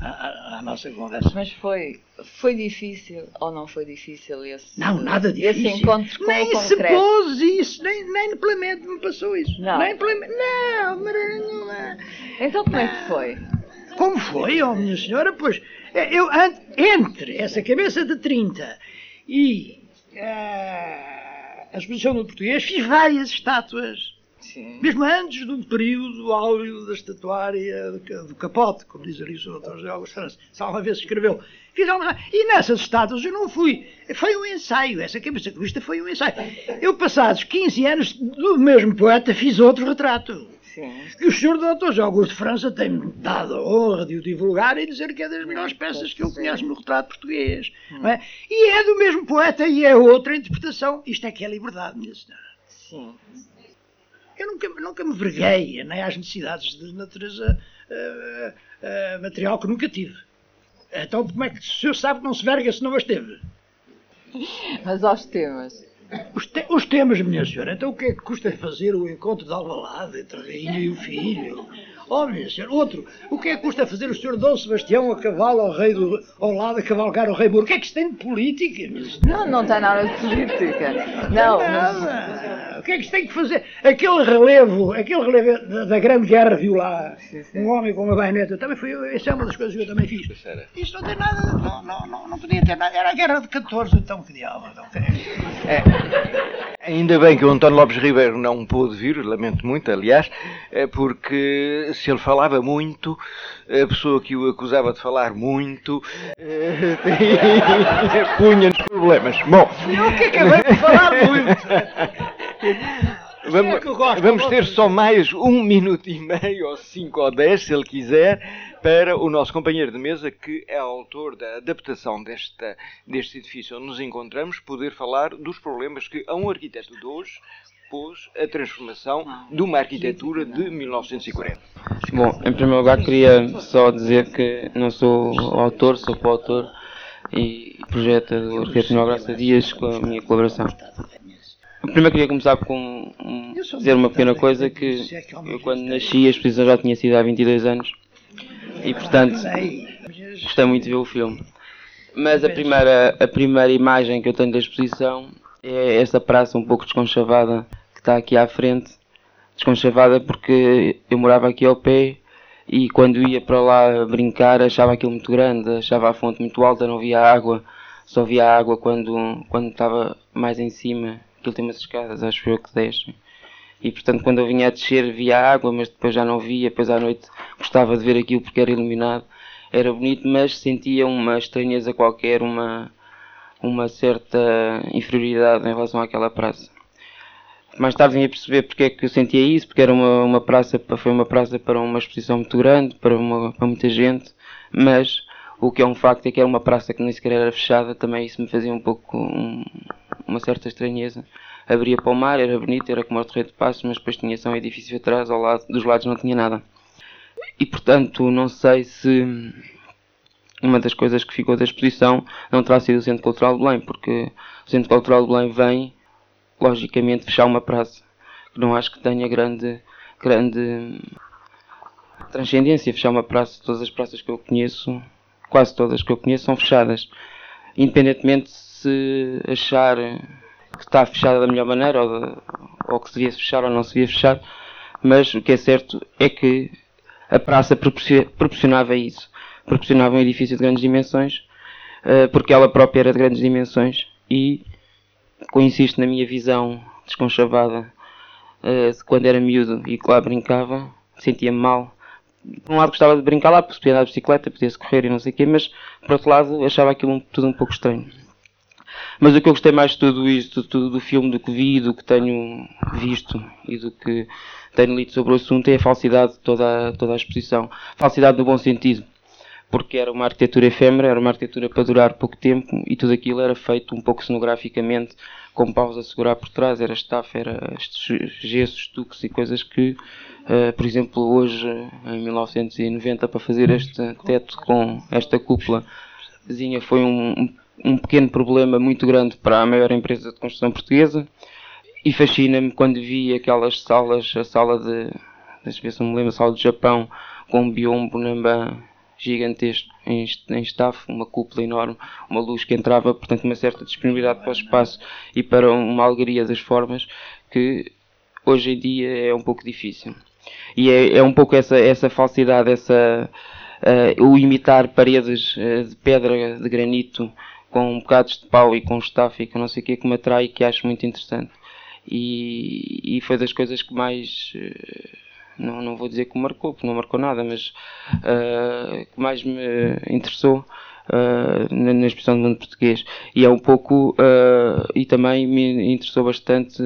à, à, nossa conversa. Mas foi, foi difícil ou não foi difícil esse, não, nada difícil. esse encontro com nem o concreto? Nem se pôs isso, nem, nem pela mente me passou isso. Não. Nem pela Não, não, Então como é que foi? Como foi, oh minha senhora? Pois, eu, entre essa cabeça de 30 e uh, a exposição do português fiz várias estátuas. Sim. Mesmo antes do período áureo da estatuária do, capote, como diz ali o Sr. Dr. José Augusto França, se alguma vez escreveu. Fiz alguma... E nessas estátuas eu não fui. Foi um ensaio. Essa cabeça de vista foi um ensaio. Eu, passados 15 anos do mesmo poeta, fiz outro retrato. Sim. Que o Sr. Dr. José Augusto França tem dado a honra de o divulgar e dizer que é das melhores peças que eu conheço no retrato português. Hum. É? E é do mesmo poeta e é outra interpretação. Isto é que é liberdade, minha senhora. Sim. Eu nunca, nunca me verguei nem às necessidades de natureza uh, uh, material que nunca tive. Então, como é que o senhor sabe que não se verga se não as teve? *laughs* Mas aos temas. Os, te os, temas, minha senhora, então o que é que custa fazer o encontro de Alvalade entre a rainha e o filho? Óbvio, senhor. Outro, o que é que custa fazer o senhor Dom Sebastião a cavalo ao rei do, ao lado a cavalgar o rei Muro? O que é que isto tem de política? Não, não tem nada de política. Não, nada. O que é que isto tem que fazer? Aquele relevo, aquele relevo da, da Grande Guerra, viu lá, sim, sim. um homem com uma baioneta, também foi, essa é uma das coisas que eu também fiz. Isto não tem nada, não, não, não, não podia ter nada, era a Guerra de 14, então que diabo. Então, é. Ainda bem que o António Lopes Ribeiro não pôde vir, lamento muito, aliás, é porque se ele falava muito, a pessoa que o acusava de falar muito eh, *laughs* punha-nos problemas. Bom, eu que acabei de falar muito. Vamos, vamos ter só mais um minuto e meio, ou cinco ou dez, se ele quiser, para o nosso companheiro de mesa, que é autor da adaptação desta, deste edifício onde nos encontramos, poder falar dos problemas que a um arquiteto de hoje pôs a transformação de uma arquitetura de 1940. Bom, em primeiro lugar queria só dizer que não sou autor, sou coautor e projeto do arquiteto Manuel Graça Dias com a minha colaboração. Primeiro queria começar com um, dizer uma pequena coisa que eu quando nasci a exposição já tinha sido há 22 anos e portanto gostei muito de ver o filme. Mas a primeira, a primeira imagem que eu tenho da exposição é essa praça um pouco desconchavada que está aqui à frente. Desconchavada porque eu morava aqui ao pé e quando ia para lá brincar achava aquilo muito grande, achava a fonte muito alta, não via água, só via água quando, quando estava mais em cima. Aquilo tem umas escadas, acho eu que descem. E portanto, quando eu vinha a descer, via água, mas depois já não via. Depois à noite gostava de ver aquilo porque era iluminado. Era bonito, mas sentia uma estranheza qualquer, uma, uma certa inferioridade em relação àquela praça. Mais tarde vim a perceber porque é que eu sentia isso, porque era uma, uma praça, foi uma praça para uma exposição muito grande, para, uma, para muita gente, mas o que é um facto é que era uma praça que nem sequer era fechada, também isso me fazia um pouco um, uma certa estranheza abria para o mar, era bonito, era como o Torre de Passos, mas depois tinha só um edifício atrás, ao lado, dos lados não tinha nada. E portanto, não sei se uma das coisas que ficou da exposição não terá sido o Centro Cultural de Belém, porque o Centro Cultural de Belém vem, logicamente, fechar uma praça, que não acho que tenha grande, grande transcendência fechar uma praça. Todas as praças que eu conheço, quase todas que eu conheço, são fechadas. Independentemente se achar que está fechada da melhor maneira, ou, de, ou que se devia fechar ou não se devia fechar, mas o que é certo é que a praça proporcionava isso. Proporcionava um edifício de grandes dimensões, eh, porque ela própria era de grandes dimensões, e coincide na minha visão desconchavada de quando era miúdo e lá brincava, sentia-me mal. Por um lado gostava de brincar lá, porque podia andar de bicicleta, podia-se correr e não sei o quê, mas por outro lado achava aquilo tudo um pouco estranho. Mas o que eu gostei mais de tudo isto, do, do filme, do que vi, do que tenho visto e do que tenho lido sobre o assunto é a falsidade de toda, toda a exposição. Falsidade no bom sentido. Porque era uma arquitetura efêmera, era uma arquitetura para durar pouco tempo e tudo aquilo era feito um pouco cenograficamente, com paus a segurar por trás, era estafa, era gessos, estuques e coisas que, uh, por exemplo, hoje, em 1990, para fazer este teto com esta cúpula, foi um, um pequeno problema muito grande para a maior empresa de construção portuguesa. E fascina-me quando vi aquelas salas, a sala de, deixa ver se me lembro, a sala do Japão com um biombo namba gigantesco em, em staff, uma cúpula enorme, uma luz que entrava, portanto uma certa disponibilidade para o espaço e para uma alegria das formas que hoje em dia é um pouco difícil. E é, é um pouco essa, essa falsidade, essa, uh, o imitar paredes uh, de pedra, de granito, com bocados de pau e com staff e não sei o que que me atrai e que acho muito interessante. E, e foi das coisas que mais, eh, não, não vou dizer que marcou, porque não marcou nada, mas uh, que mais me interessou uh, na, na expressão do mundo português. E é um pouco, uh, e também me interessou bastante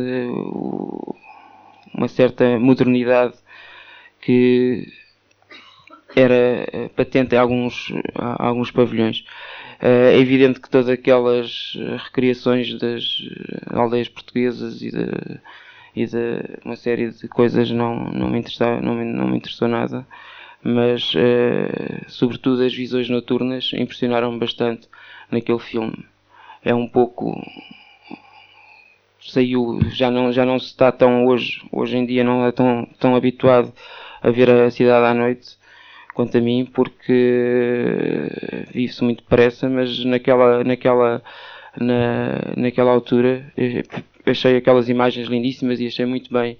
uma certa modernidade que era patente em alguns, alguns pavilhões. É evidente que todas aquelas recriações das aldeias portuguesas e de, e de uma série de coisas não, não, me, interessou, não, me, não me interessou nada, mas uh, sobretudo as visões noturnas impressionaram-me bastante naquele filme. É um pouco saiu, já não, já não se está tão hoje, hoje em dia não é tão, tão habituado a ver a cidade à noite, quanto a mim, porque vive-se muito depressa, mas naquela, naquela, na, naquela altura achei aquelas imagens lindíssimas e achei muito bem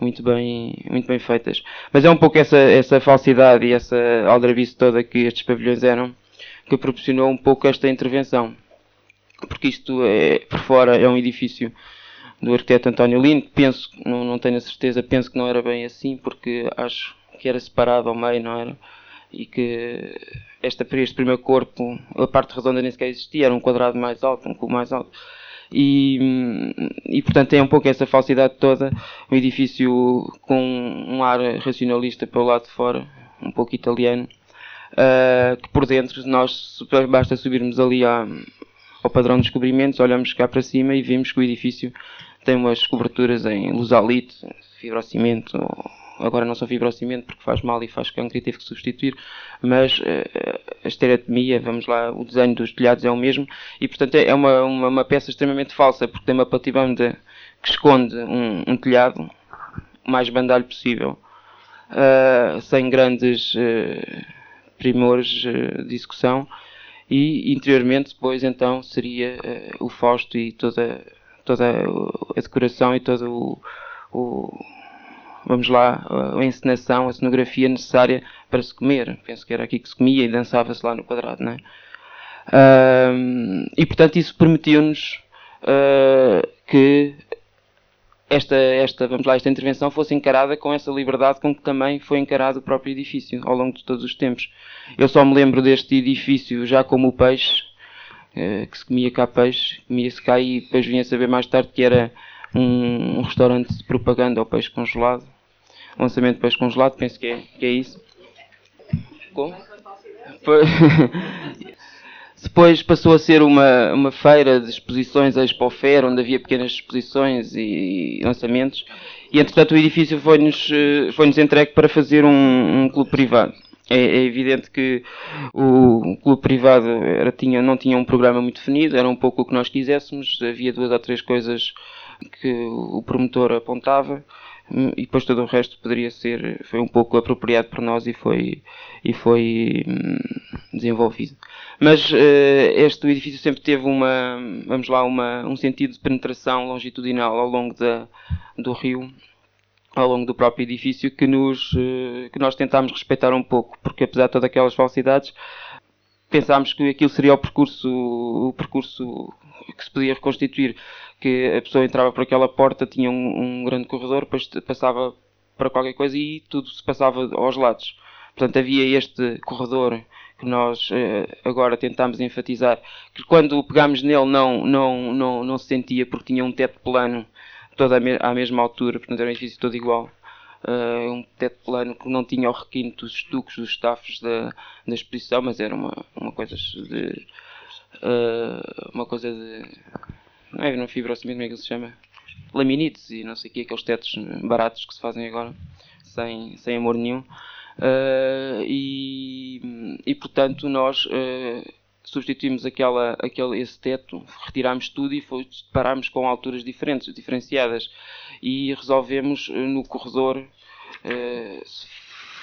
muito bem, muito bem feitas. Mas é um pouco essa, essa falsidade e essa aldrabice toda que estes pavilhões eram que proporcionou um pouco esta intervenção. Porque isto é, por fora é um edifício do arquiteto António Lino, penso, não, não tenho a certeza, penso que não era bem assim, porque acho que era separado ao meio, não era? E que esta, este primeiro corpo, a parte redonda nem sequer existia, era um quadrado mais alto, um cubo mais alto. E, e portanto tem um pouco essa falsidade toda, um edifício com um ar racionalista pelo lado de fora, um pouco italiano, uh, que por dentro nós basta subirmos ali à, ao padrão de descobrimentos, olhamos cá para cima e vimos que o edifício tem umas coberturas em lusalite, fibrocimento, agora não são fibrocimento porque faz mal e faz cancro e teve que substituir, mas uh, a estereotomia, vamos lá, o desenho dos telhados é o mesmo e portanto é uma, uma, uma peça extremamente falsa porque tem uma platibanda que esconde um, um telhado o mais bandalho possível, uh, sem grandes uh, primores de execução e interiormente depois então seria o fausto e toda, toda a decoração e todo o, o vamos lá, a encenação, a cenografia necessária para se comer. Penso que era aqui que se comia e dançava-se lá no quadrado, não é? E portanto isso permitiu-nos uh, que esta, esta, vamos lá, esta intervenção fosse encarada com essa liberdade com que também foi encarado o próprio edifício ao longo de todos os tempos. Eu só me lembro deste edifício já como o peixe, uh, que se comia cá peixe, comia-se cá e depois vinha saber mais tarde que era um, um restaurante de propaganda ao peixe congelado. Lançamento de peixe congelado, penso que é, que é isso. Como? *laughs* Depois passou a ser uma, uma feira de exposições, a Expo Fair, onde havia pequenas exposições e, lançamentos. E, entretanto, o edifício foi-nos eh, foi -nos entregue para fazer um, um clube privado. É, é, evidente que o clube privado era, tinha, não tinha um programa muito definido, era um pouco o que nós quiséssemos, havia duas ou três coisas que o promotor apontava e depois todo o resto poderia ser foi um pouco apropriado por nós e foi e foi hum, desenvolvido. Mas uh, este edifício sempre teve uma vamos lá uma um sentido de penetração longitudinal ao longo da, do rio ao longo do próprio edifício que nos uh, que nós tentámos respeitar um pouco porque apesar de todas aquelas falsidades pensámos que aquilo seria o percurso o percurso que se podia reconstituir que a pessoa entrava por aquela porta, tinha um, um grande corredor, depois passava para qualquer coisa e tudo se passava aos lados. Portanto, havia este corredor que nós eh, agora tentamos enfatizar, que quando pegámos nele não, não, não, não se sentia porque tinha um teto plano toda à mesma altura, portanto era um edifício todo igual. Uh, um teto plano que não tinha o requinte dos estuques, dos staffs da, da exposição, mas era uma, uma coisa de. Uh, uma coisa de não é, é fibrocimento, como é que se chama? Laminites e não sei o que, aqueles tetos baratos que se fazem agora, sem, sem amor nenhum. Uh, e, e portanto nós uh, substituímos aquela, aquele, esse teto, retirámos tudo e foi, parámos com alturas diferentes, diferenciadas e resolvemos no corredor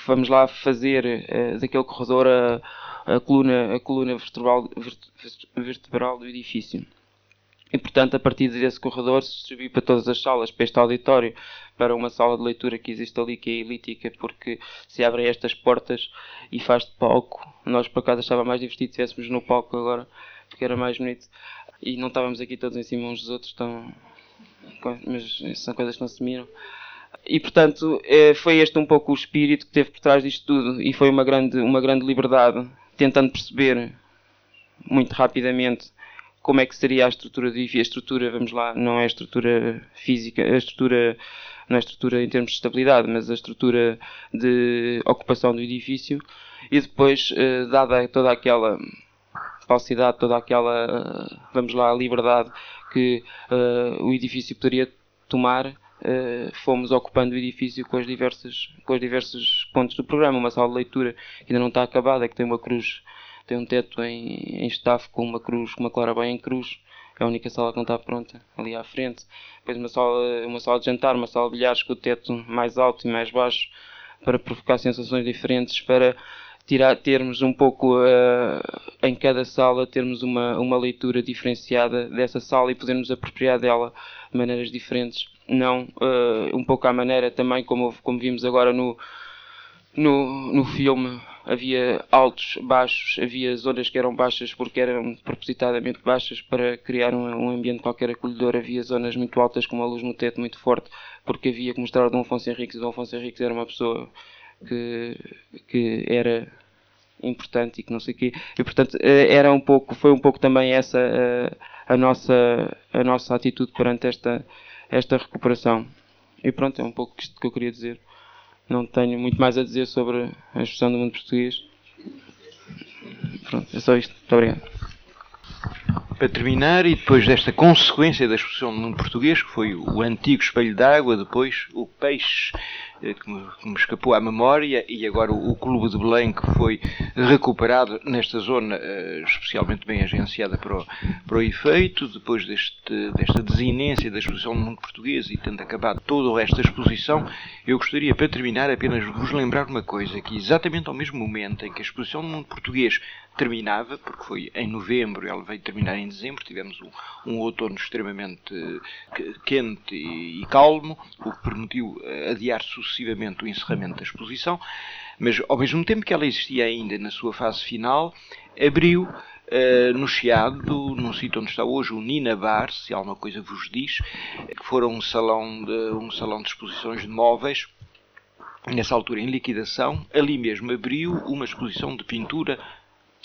vamos lá fazer daquele corredor a, a coluna, a coluna vertebral, vertebral do edifício. E, portanto, a partir desse corredor se distribui para todas as salas, para este auditório, para uma sala de leitura que existe ali, que é elítica, porque se abrem estas portas e faz de palco. Nós, por acaso, estava mais divertido se estivéssemos no palco agora, porque era mais bonito. E não estávamos aqui todos em cima uns dos outros, tão... mas são coisas que não se miram. E, portanto, é, foi este um pouco o espírito que teve por trás disto tudo, e foi uma grande, uma grande liberdade, tentando perceber muito rapidamente como é que seria a estrutura de edifício. A estrutura, vamos lá, não é a estrutura física, a estrutura não é a estrutura em termos de estabilidade, mas a estrutura de ocupação do edifício e depois, eh, dada toda aquela falsidade, toda aquela, eh, vamos lá, liberdade que o edifício poderia tomar, uh, fomos ocupando o edifício com, as diversas, com os diversos pontos do programa. Uma sala de leitura que ainda não está acabada, que tem uma cruz tem um teto em, em staff com uma cruz, uma clarabóia em cruz. É a única sala que não está pronta, ali à frente. Depois uma sala, uma sala de jantar, uma sala de bilhares com o teto mais alto e mais baixo. para provocar sensações diferentes, para tirar, termos um pouco uh, em cada sala, termos uma, uma leitura diferenciada dessa sala e podermos apropriar dela de maneiras diferentes. Não uh, um pouco à maneira também como, como vimos agora no, no, no filme. Havia altos, baixos, havia zonas que eram baixas porque eram propositadamente baixas para criar um, um, ambiente qualquer acolhedor, havia zonas muito altas com uma luz no teto muito forte porque havia que mostrar Dom Afonso Henriques. E Dom Afonso Henriques era uma pessoa que, que era importante e que não sei o quê. E portanto eh, era um pouco, foi um pouco também essa a, eh, a nossa, a nossa atitude perante esta, esta recuperação. E pronto, é um pouco isto que eu queria dizer. Não tenho muito mais a dizer sobre a expressão do mundo português. Pronto, é só isto. Muito obrigado. Para terminar, e depois desta consequência da expressão do mundo português, que foi o antigo espelho d'água, depois o peixe que me, que me, escapou à memória, e agora o, Clube de Belém, que foi recuperado nesta zona uh, especialmente bem agenciada para o, para o efeito, depois deste, desta desinência da exposição do mundo português e tendo acabado todo o resto da exposição, eu gostaria, para terminar, apenas vos lembrar uma coisa, que exatamente ao mesmo momento em que a exposição do mundo português terminava, porque foi em novembro, ela veio terminar em dezembro, tivemos um, um outono extremamente quente e, e calmo, o que permitiu eh, adiar sucessivamente o encerramento da exposição, mas ao mesmo tempo que ela existia ainda na sua fase final, abriu Uh, no Chiado, num sítio onde está hoje o Nina Bar, se alguma coisa vos diz, que fora um salão de, um salão de exposições de móveis, nessa altura em liquidação, ali mesmo abriu uma exposição de pintura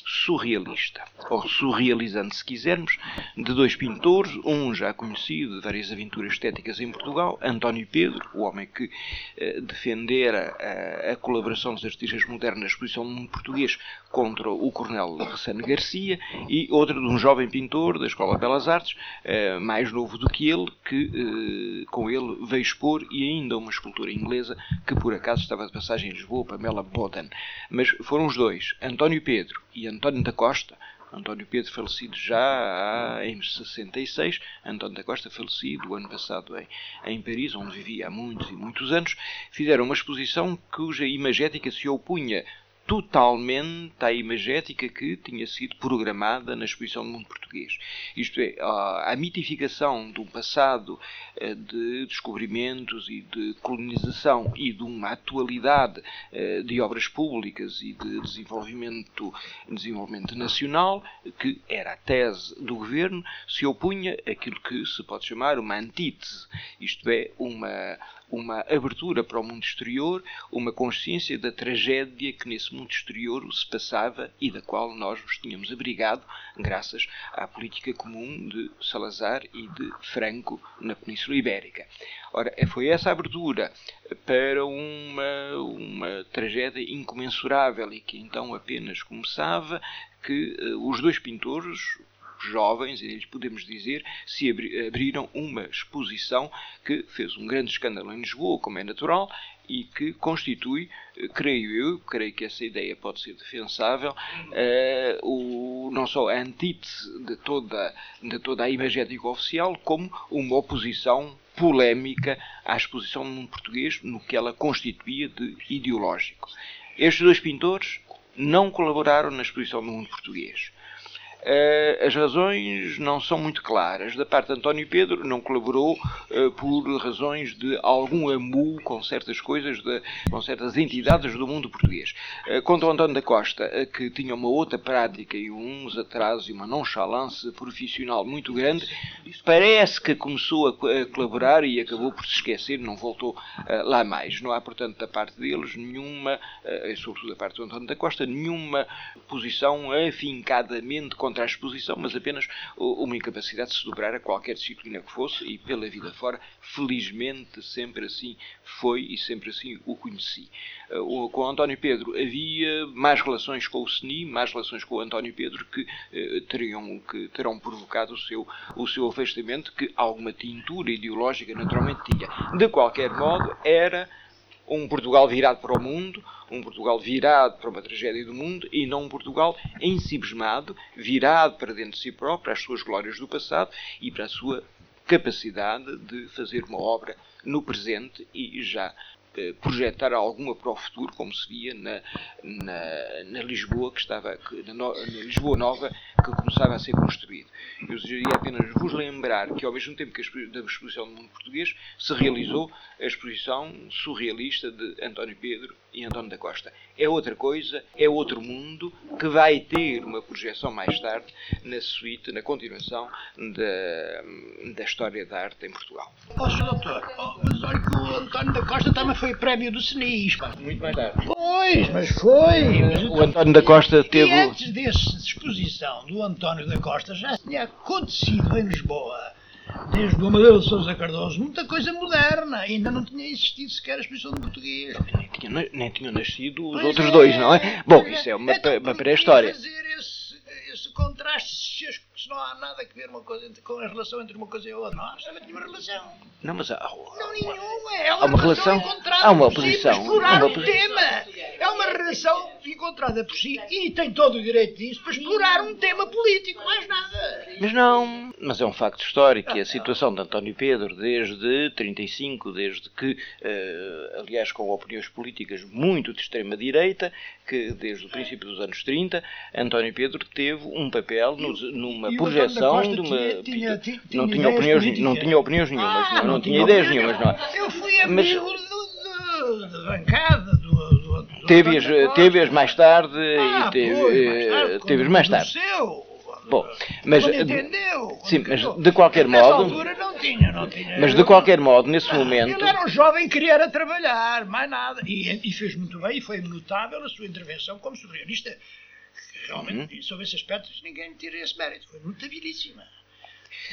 surrealista, ou surrealizante se quisermos, de dois pintores, um já conhecido de várias aventuras estéticas em Portugal, António Pedro, o homem que eh, defendera a, a, colaboração dos artistas modernos na exposição do mundo português contra o coronel Ressane Garcia, e outro de um jovem pintor da Escola de Belas Artes, eh, mais novo do que ele, que eh, com ele veio expor, e ainda uma escultura inglesa que por acaso estava de passagem em Lisboa, Pamela Boden. Mas foram os dois, António Pedro e António da Costa, António Pedro falecido já em 66, António da Costa falecido o ano passado em, em Paris, onde vivia há muitos e muitos anos, fizeram uma exposição cuja imagética se opunha totalmente à imagética que tinha sido programada na exposição do mundo português. Isto é, a, mitificação de um passado eh, de descobrimentos e de colonização e de uma atualidade eh, de obras públicas e de desenvolvimento, desenvolvimento nacional, que era a tese do governo, se opunha àquilo que se pode chamar uma antítese, isto é, uma uma abertura para o mundo exterior, uma consciência da tragédia que nesse mundo exterior se passava e da qual nós nos tínhamos abrigado graças à política comum de Salazar e de Franco na Península Ibérica. Ora, foi essa abertura para uma, uma tragédia incomensurável e que então apenas começava que uh, os dois pintores, jovens, e eles podemos dizer, se abriram uma exposição que fez um grande escândalo em Lisboa, como é natural, e que constitui, eh, creio eu, creio que essa ideia pode ser defensável, uh, o, não só a antítese de toda, de toda a imagética oficial, como uma oposição polémica à exposição mundo português no que ela constituía de ideológico. Estes dois pintores não colaboraram na exposição do mundo português. Eh, as razões não são muito claras. Da parte de António Pedro, não colaborou eh, por razões de algum amu com certas coisas, de, com certas entidades do mundo português. Eh, quanto ao António da Costa, que tinha uma outra prática e uns atrasos e uma nonchalance profissional muito grande, parece que começou a colaborar e acabou por se esquecer, não voltou lá mais. Não há, portanto, da parte deles nenhuma, sobretudo da parte do António da Costa, nenhuma posição afincadamente contra contra a exposição, mas apenas uma incapacidade de se dobrar a qualquer disciplina que fosse e pela vida fora, felizmente sempre assim foi e sempre assim o conheci. Eh, com o António Pedro havia mais relações com o SNI, mais relações com o António Pedro que, eh, teriam, que terão provocado o seu, o seu afastamento, que alguma tintura ideológica naturalmente tinha. De qualquer modo, era um Portugal virado para o mundo, um Portugal virado para uma tragédia do mundo e não um Portugal ensibismado, virado para dentro de si próprio, às suas glórias do passado e para a sua capacidade de fazer uma obra no presente e já eh, projetar alguma para o futuro, como se via na, na, na Lisboa que estava, na, na, Lisboa Nova que começava a ser construído. Eu desejaria apenas vos lembrar que ao mesmo tempo que a da exposição do mundo português se realizou a exposição surrealista de António Pedro e António da Costa. É outra coisa, é outro mundo que vai ter uma projeção mais tarde na suíte, na continuação da, da história da arte em Portugal. Oh, doutor, oh, mas olha que o António da Costa também foi prémio do CNIS. Muito mais tarde. Pois, mas foi. Mas o António da Costa teve. E antes dessa exposição do António da Costa já tinha acontecido em Lisboa desde o Amadeu de Sousa Cardoso, muita coisa moderna. Ainda não tinha existido sequer a exposição de português. Nem, tinha, nem tinham nascido os pois outros é, dois, não é? Bom, isso é uma, então, uma pré-história. fazer esse, esse contraste não há nada a ver uma coisa entre, com a relação entre uma coisa e outra. Não há nenhuma relação. Não, mas há, não, nenhuma. É uma, há uma relação. Há uma oposição. Por si, uma um tema. É uma relação encontrada por si e tem todo o direito disso para explorar um tema político, mais nada. Mas não. Mas é um facto histórico. E a situação de António Pedro, desde 35, desde que, uh, aliás, com opiniões políticas muito de extrema-direita, que desde o princípio dos anos 30, António Pedro teve um papel no, numa e projeção de uma. Tinha, tinha, não, tinha opiniões, não tinha opiniões nenhumas, ah, não, não, tinha ideias nenhumas. Não. Eu fui amigo Mas, da bancada do. Teve-as teve mais tarde ah, e teve, pois, mais tarde, teve mais tarde. Seu. Bom, mas, entendeu, sim, mas de qualquer modo. altura não tinha, não tinha. Mas de qualquer modo, nesse ah, momento. Ele era um jovem que queria trabalhar, mais nada. E, e, fez muito bem e foi notável a sua intervenção como surrealista. Realmente, uhum. sobre esse aspecto, ninguém tira esse mérito. Foi notabilíssima.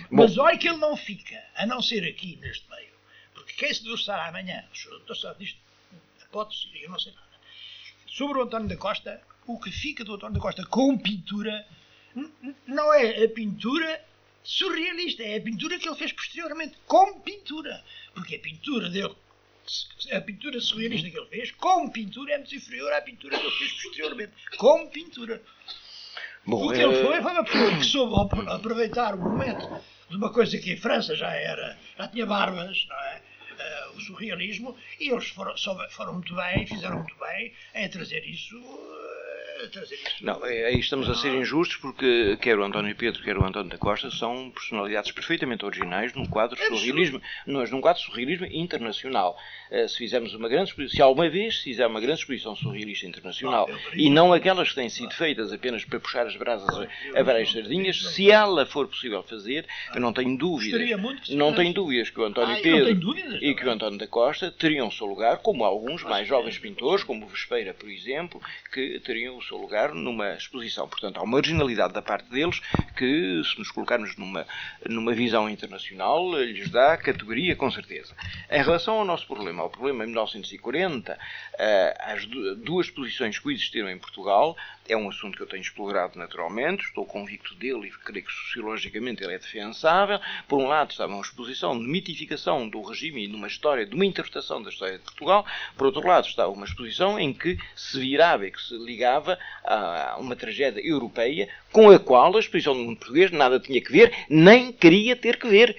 Bom. Mas olha que ele não fica, a não ser aqui neste meio. Porque quem se debruçar amanhã, o senhor doutor sabe disto, ser, eu não sei nada. Sobre o António da Costa, o que fica do António da Costa com pintura não é a pintura surrealista, é a pintura que ele fez posteriormente, com pintura. Porque a pintura dele, a pintura surrealista que ele fez, com pintura, é muito inferior à pintura que ele fez posteriormente, com pintura. Bom, o que é... ele foi foi uma pessoa que soube aproveitar o momento de uma coisa que em França já era, já tinha barbas, não é? Uh, o surrealismo, e eles foram, foram muito bem, fizeram muito bem em trazer isso trazer isto. Não, é, aí estamos a ser injustos porque quer o António Pedro, quer o António da Costa são personalidades perfeitamente originais num quadro é surrealismo, nós, num quadro surrealismo internacional. Uh, se fizermos uma grande exposição, se alguma vez se fizer uma grande exposição surrealista internacional não, e não aquelas que têm sido feitas apenas para puxar as brasas a, a várias sardinhas, se ela for possível fazer, eu não tenho dúvidas, não tenho dúvidas que o António ah, Pedro e que o António da Costa teriam o seu lugar, como alguns mais jovens pintores, como o Vespeira, por exemplo, que teriam o seu lugar numa exposição. Portanto, há uma marginalidade da parte deles que, se nos colocarmos numa, numa visão internacional, lhes dá categoria, com certeza. Em relação ao nosso problema, ao problema em 1940, eh, as duas posições existiram em Portugal, é um assunto que eu tenho explorado naturalmente, estou convicto dele e creio que sociologicamente ele é defensável. Por um lado, estava uma exposição de mitificação do regime e numa história, de uma interpretação da história de Portugal. Por outro lado, estava uma exposição em que se virava e que se ligava a uma tragédia europeia com a qual a exposição do mundo português nada tinha que ver, nem queria ter que ver.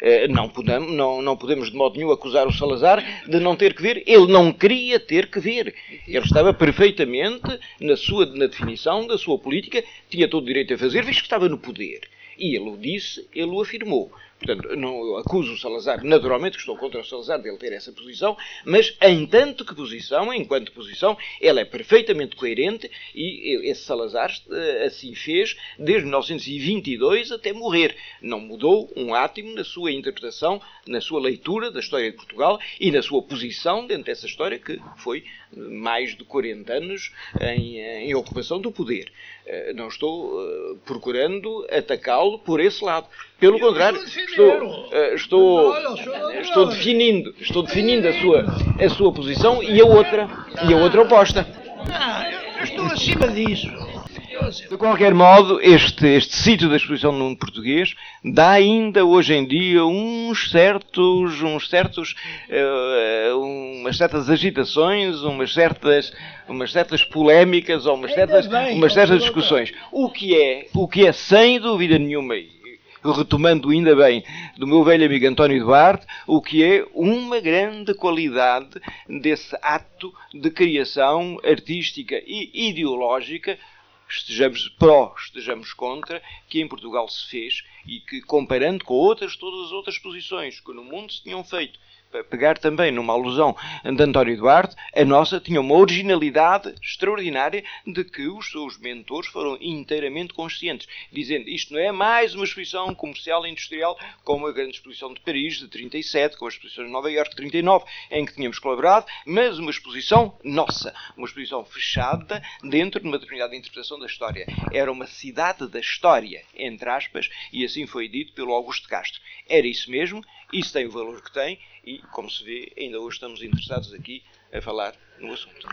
Eh, não podemos, não, não podemos de modo nenhum acusar o Salazar de não ter que ver. Ele não queria ter que ver. Ele estava perfeitamente na sua na definição da sua política, tinha todo o direito a fazer, visto que estava no poder. E ele o disse, ele o afirmou. Portanto, não acuso o Salazar, naturalmente que estou contra o Salazar dele ter essa posição, mas em tanto que posição, enquanto posição, ela é perfeitamente coerente e esse Salazar eh, assim fez desde 1922 até morrer. Não mudou um átimo na sua interpretação, na sua leitura da história de Portugal e na sua posição dentro dessa história que foi mais de 40 anos em, em ocupação do poder. Eh, não estou uh, procurando atacá-lo por esse lado. Pelo contrário, estou, uh, estou, estou definindo, estou definindo a sua, a sua posição e a outra, e a outra oposta. Ah, eu estou acima disso. De qualquer modo, este, este sítio da exposição do mundo português dá ainda hoje em dia uns certos, uns certos, uh, umas certas agitações, umas certas, umas certas polémicas ou umas certas, umas certas discussões. O que é, o que é sem dúvida nenhuma retomando ainda bem do meu velho amigo António Duarte, o que é uma grande qualidade desse ato de criação artística e ideológica estejamos pró, estejamos contra, que em Portugal se fez e que, comparando com outras, todas as outras posições que no mundo se tinham feito pegar também numa alusão de António Duarte, a nossa tinha uma originalidade extraordinária de que os seus mentores foram inteiramente conscientes, dizendo isto não é mais uma exposição comercial e industrial como a grande exposição de Paris de 37, com a exposição de Nova Iorque de 39, em que tínhamos colaborado, mas uma exposição nossa, uma exposição fechada dentro de uma determinada interpretação da história. Era uma cidade da história, entre aspas, e assim foi dito pelo Augusto Castro. Era isso mesmo, isso tem o valor que tem, e, como se vê, ainda hoje estamos interessados aqui a falar no assunto.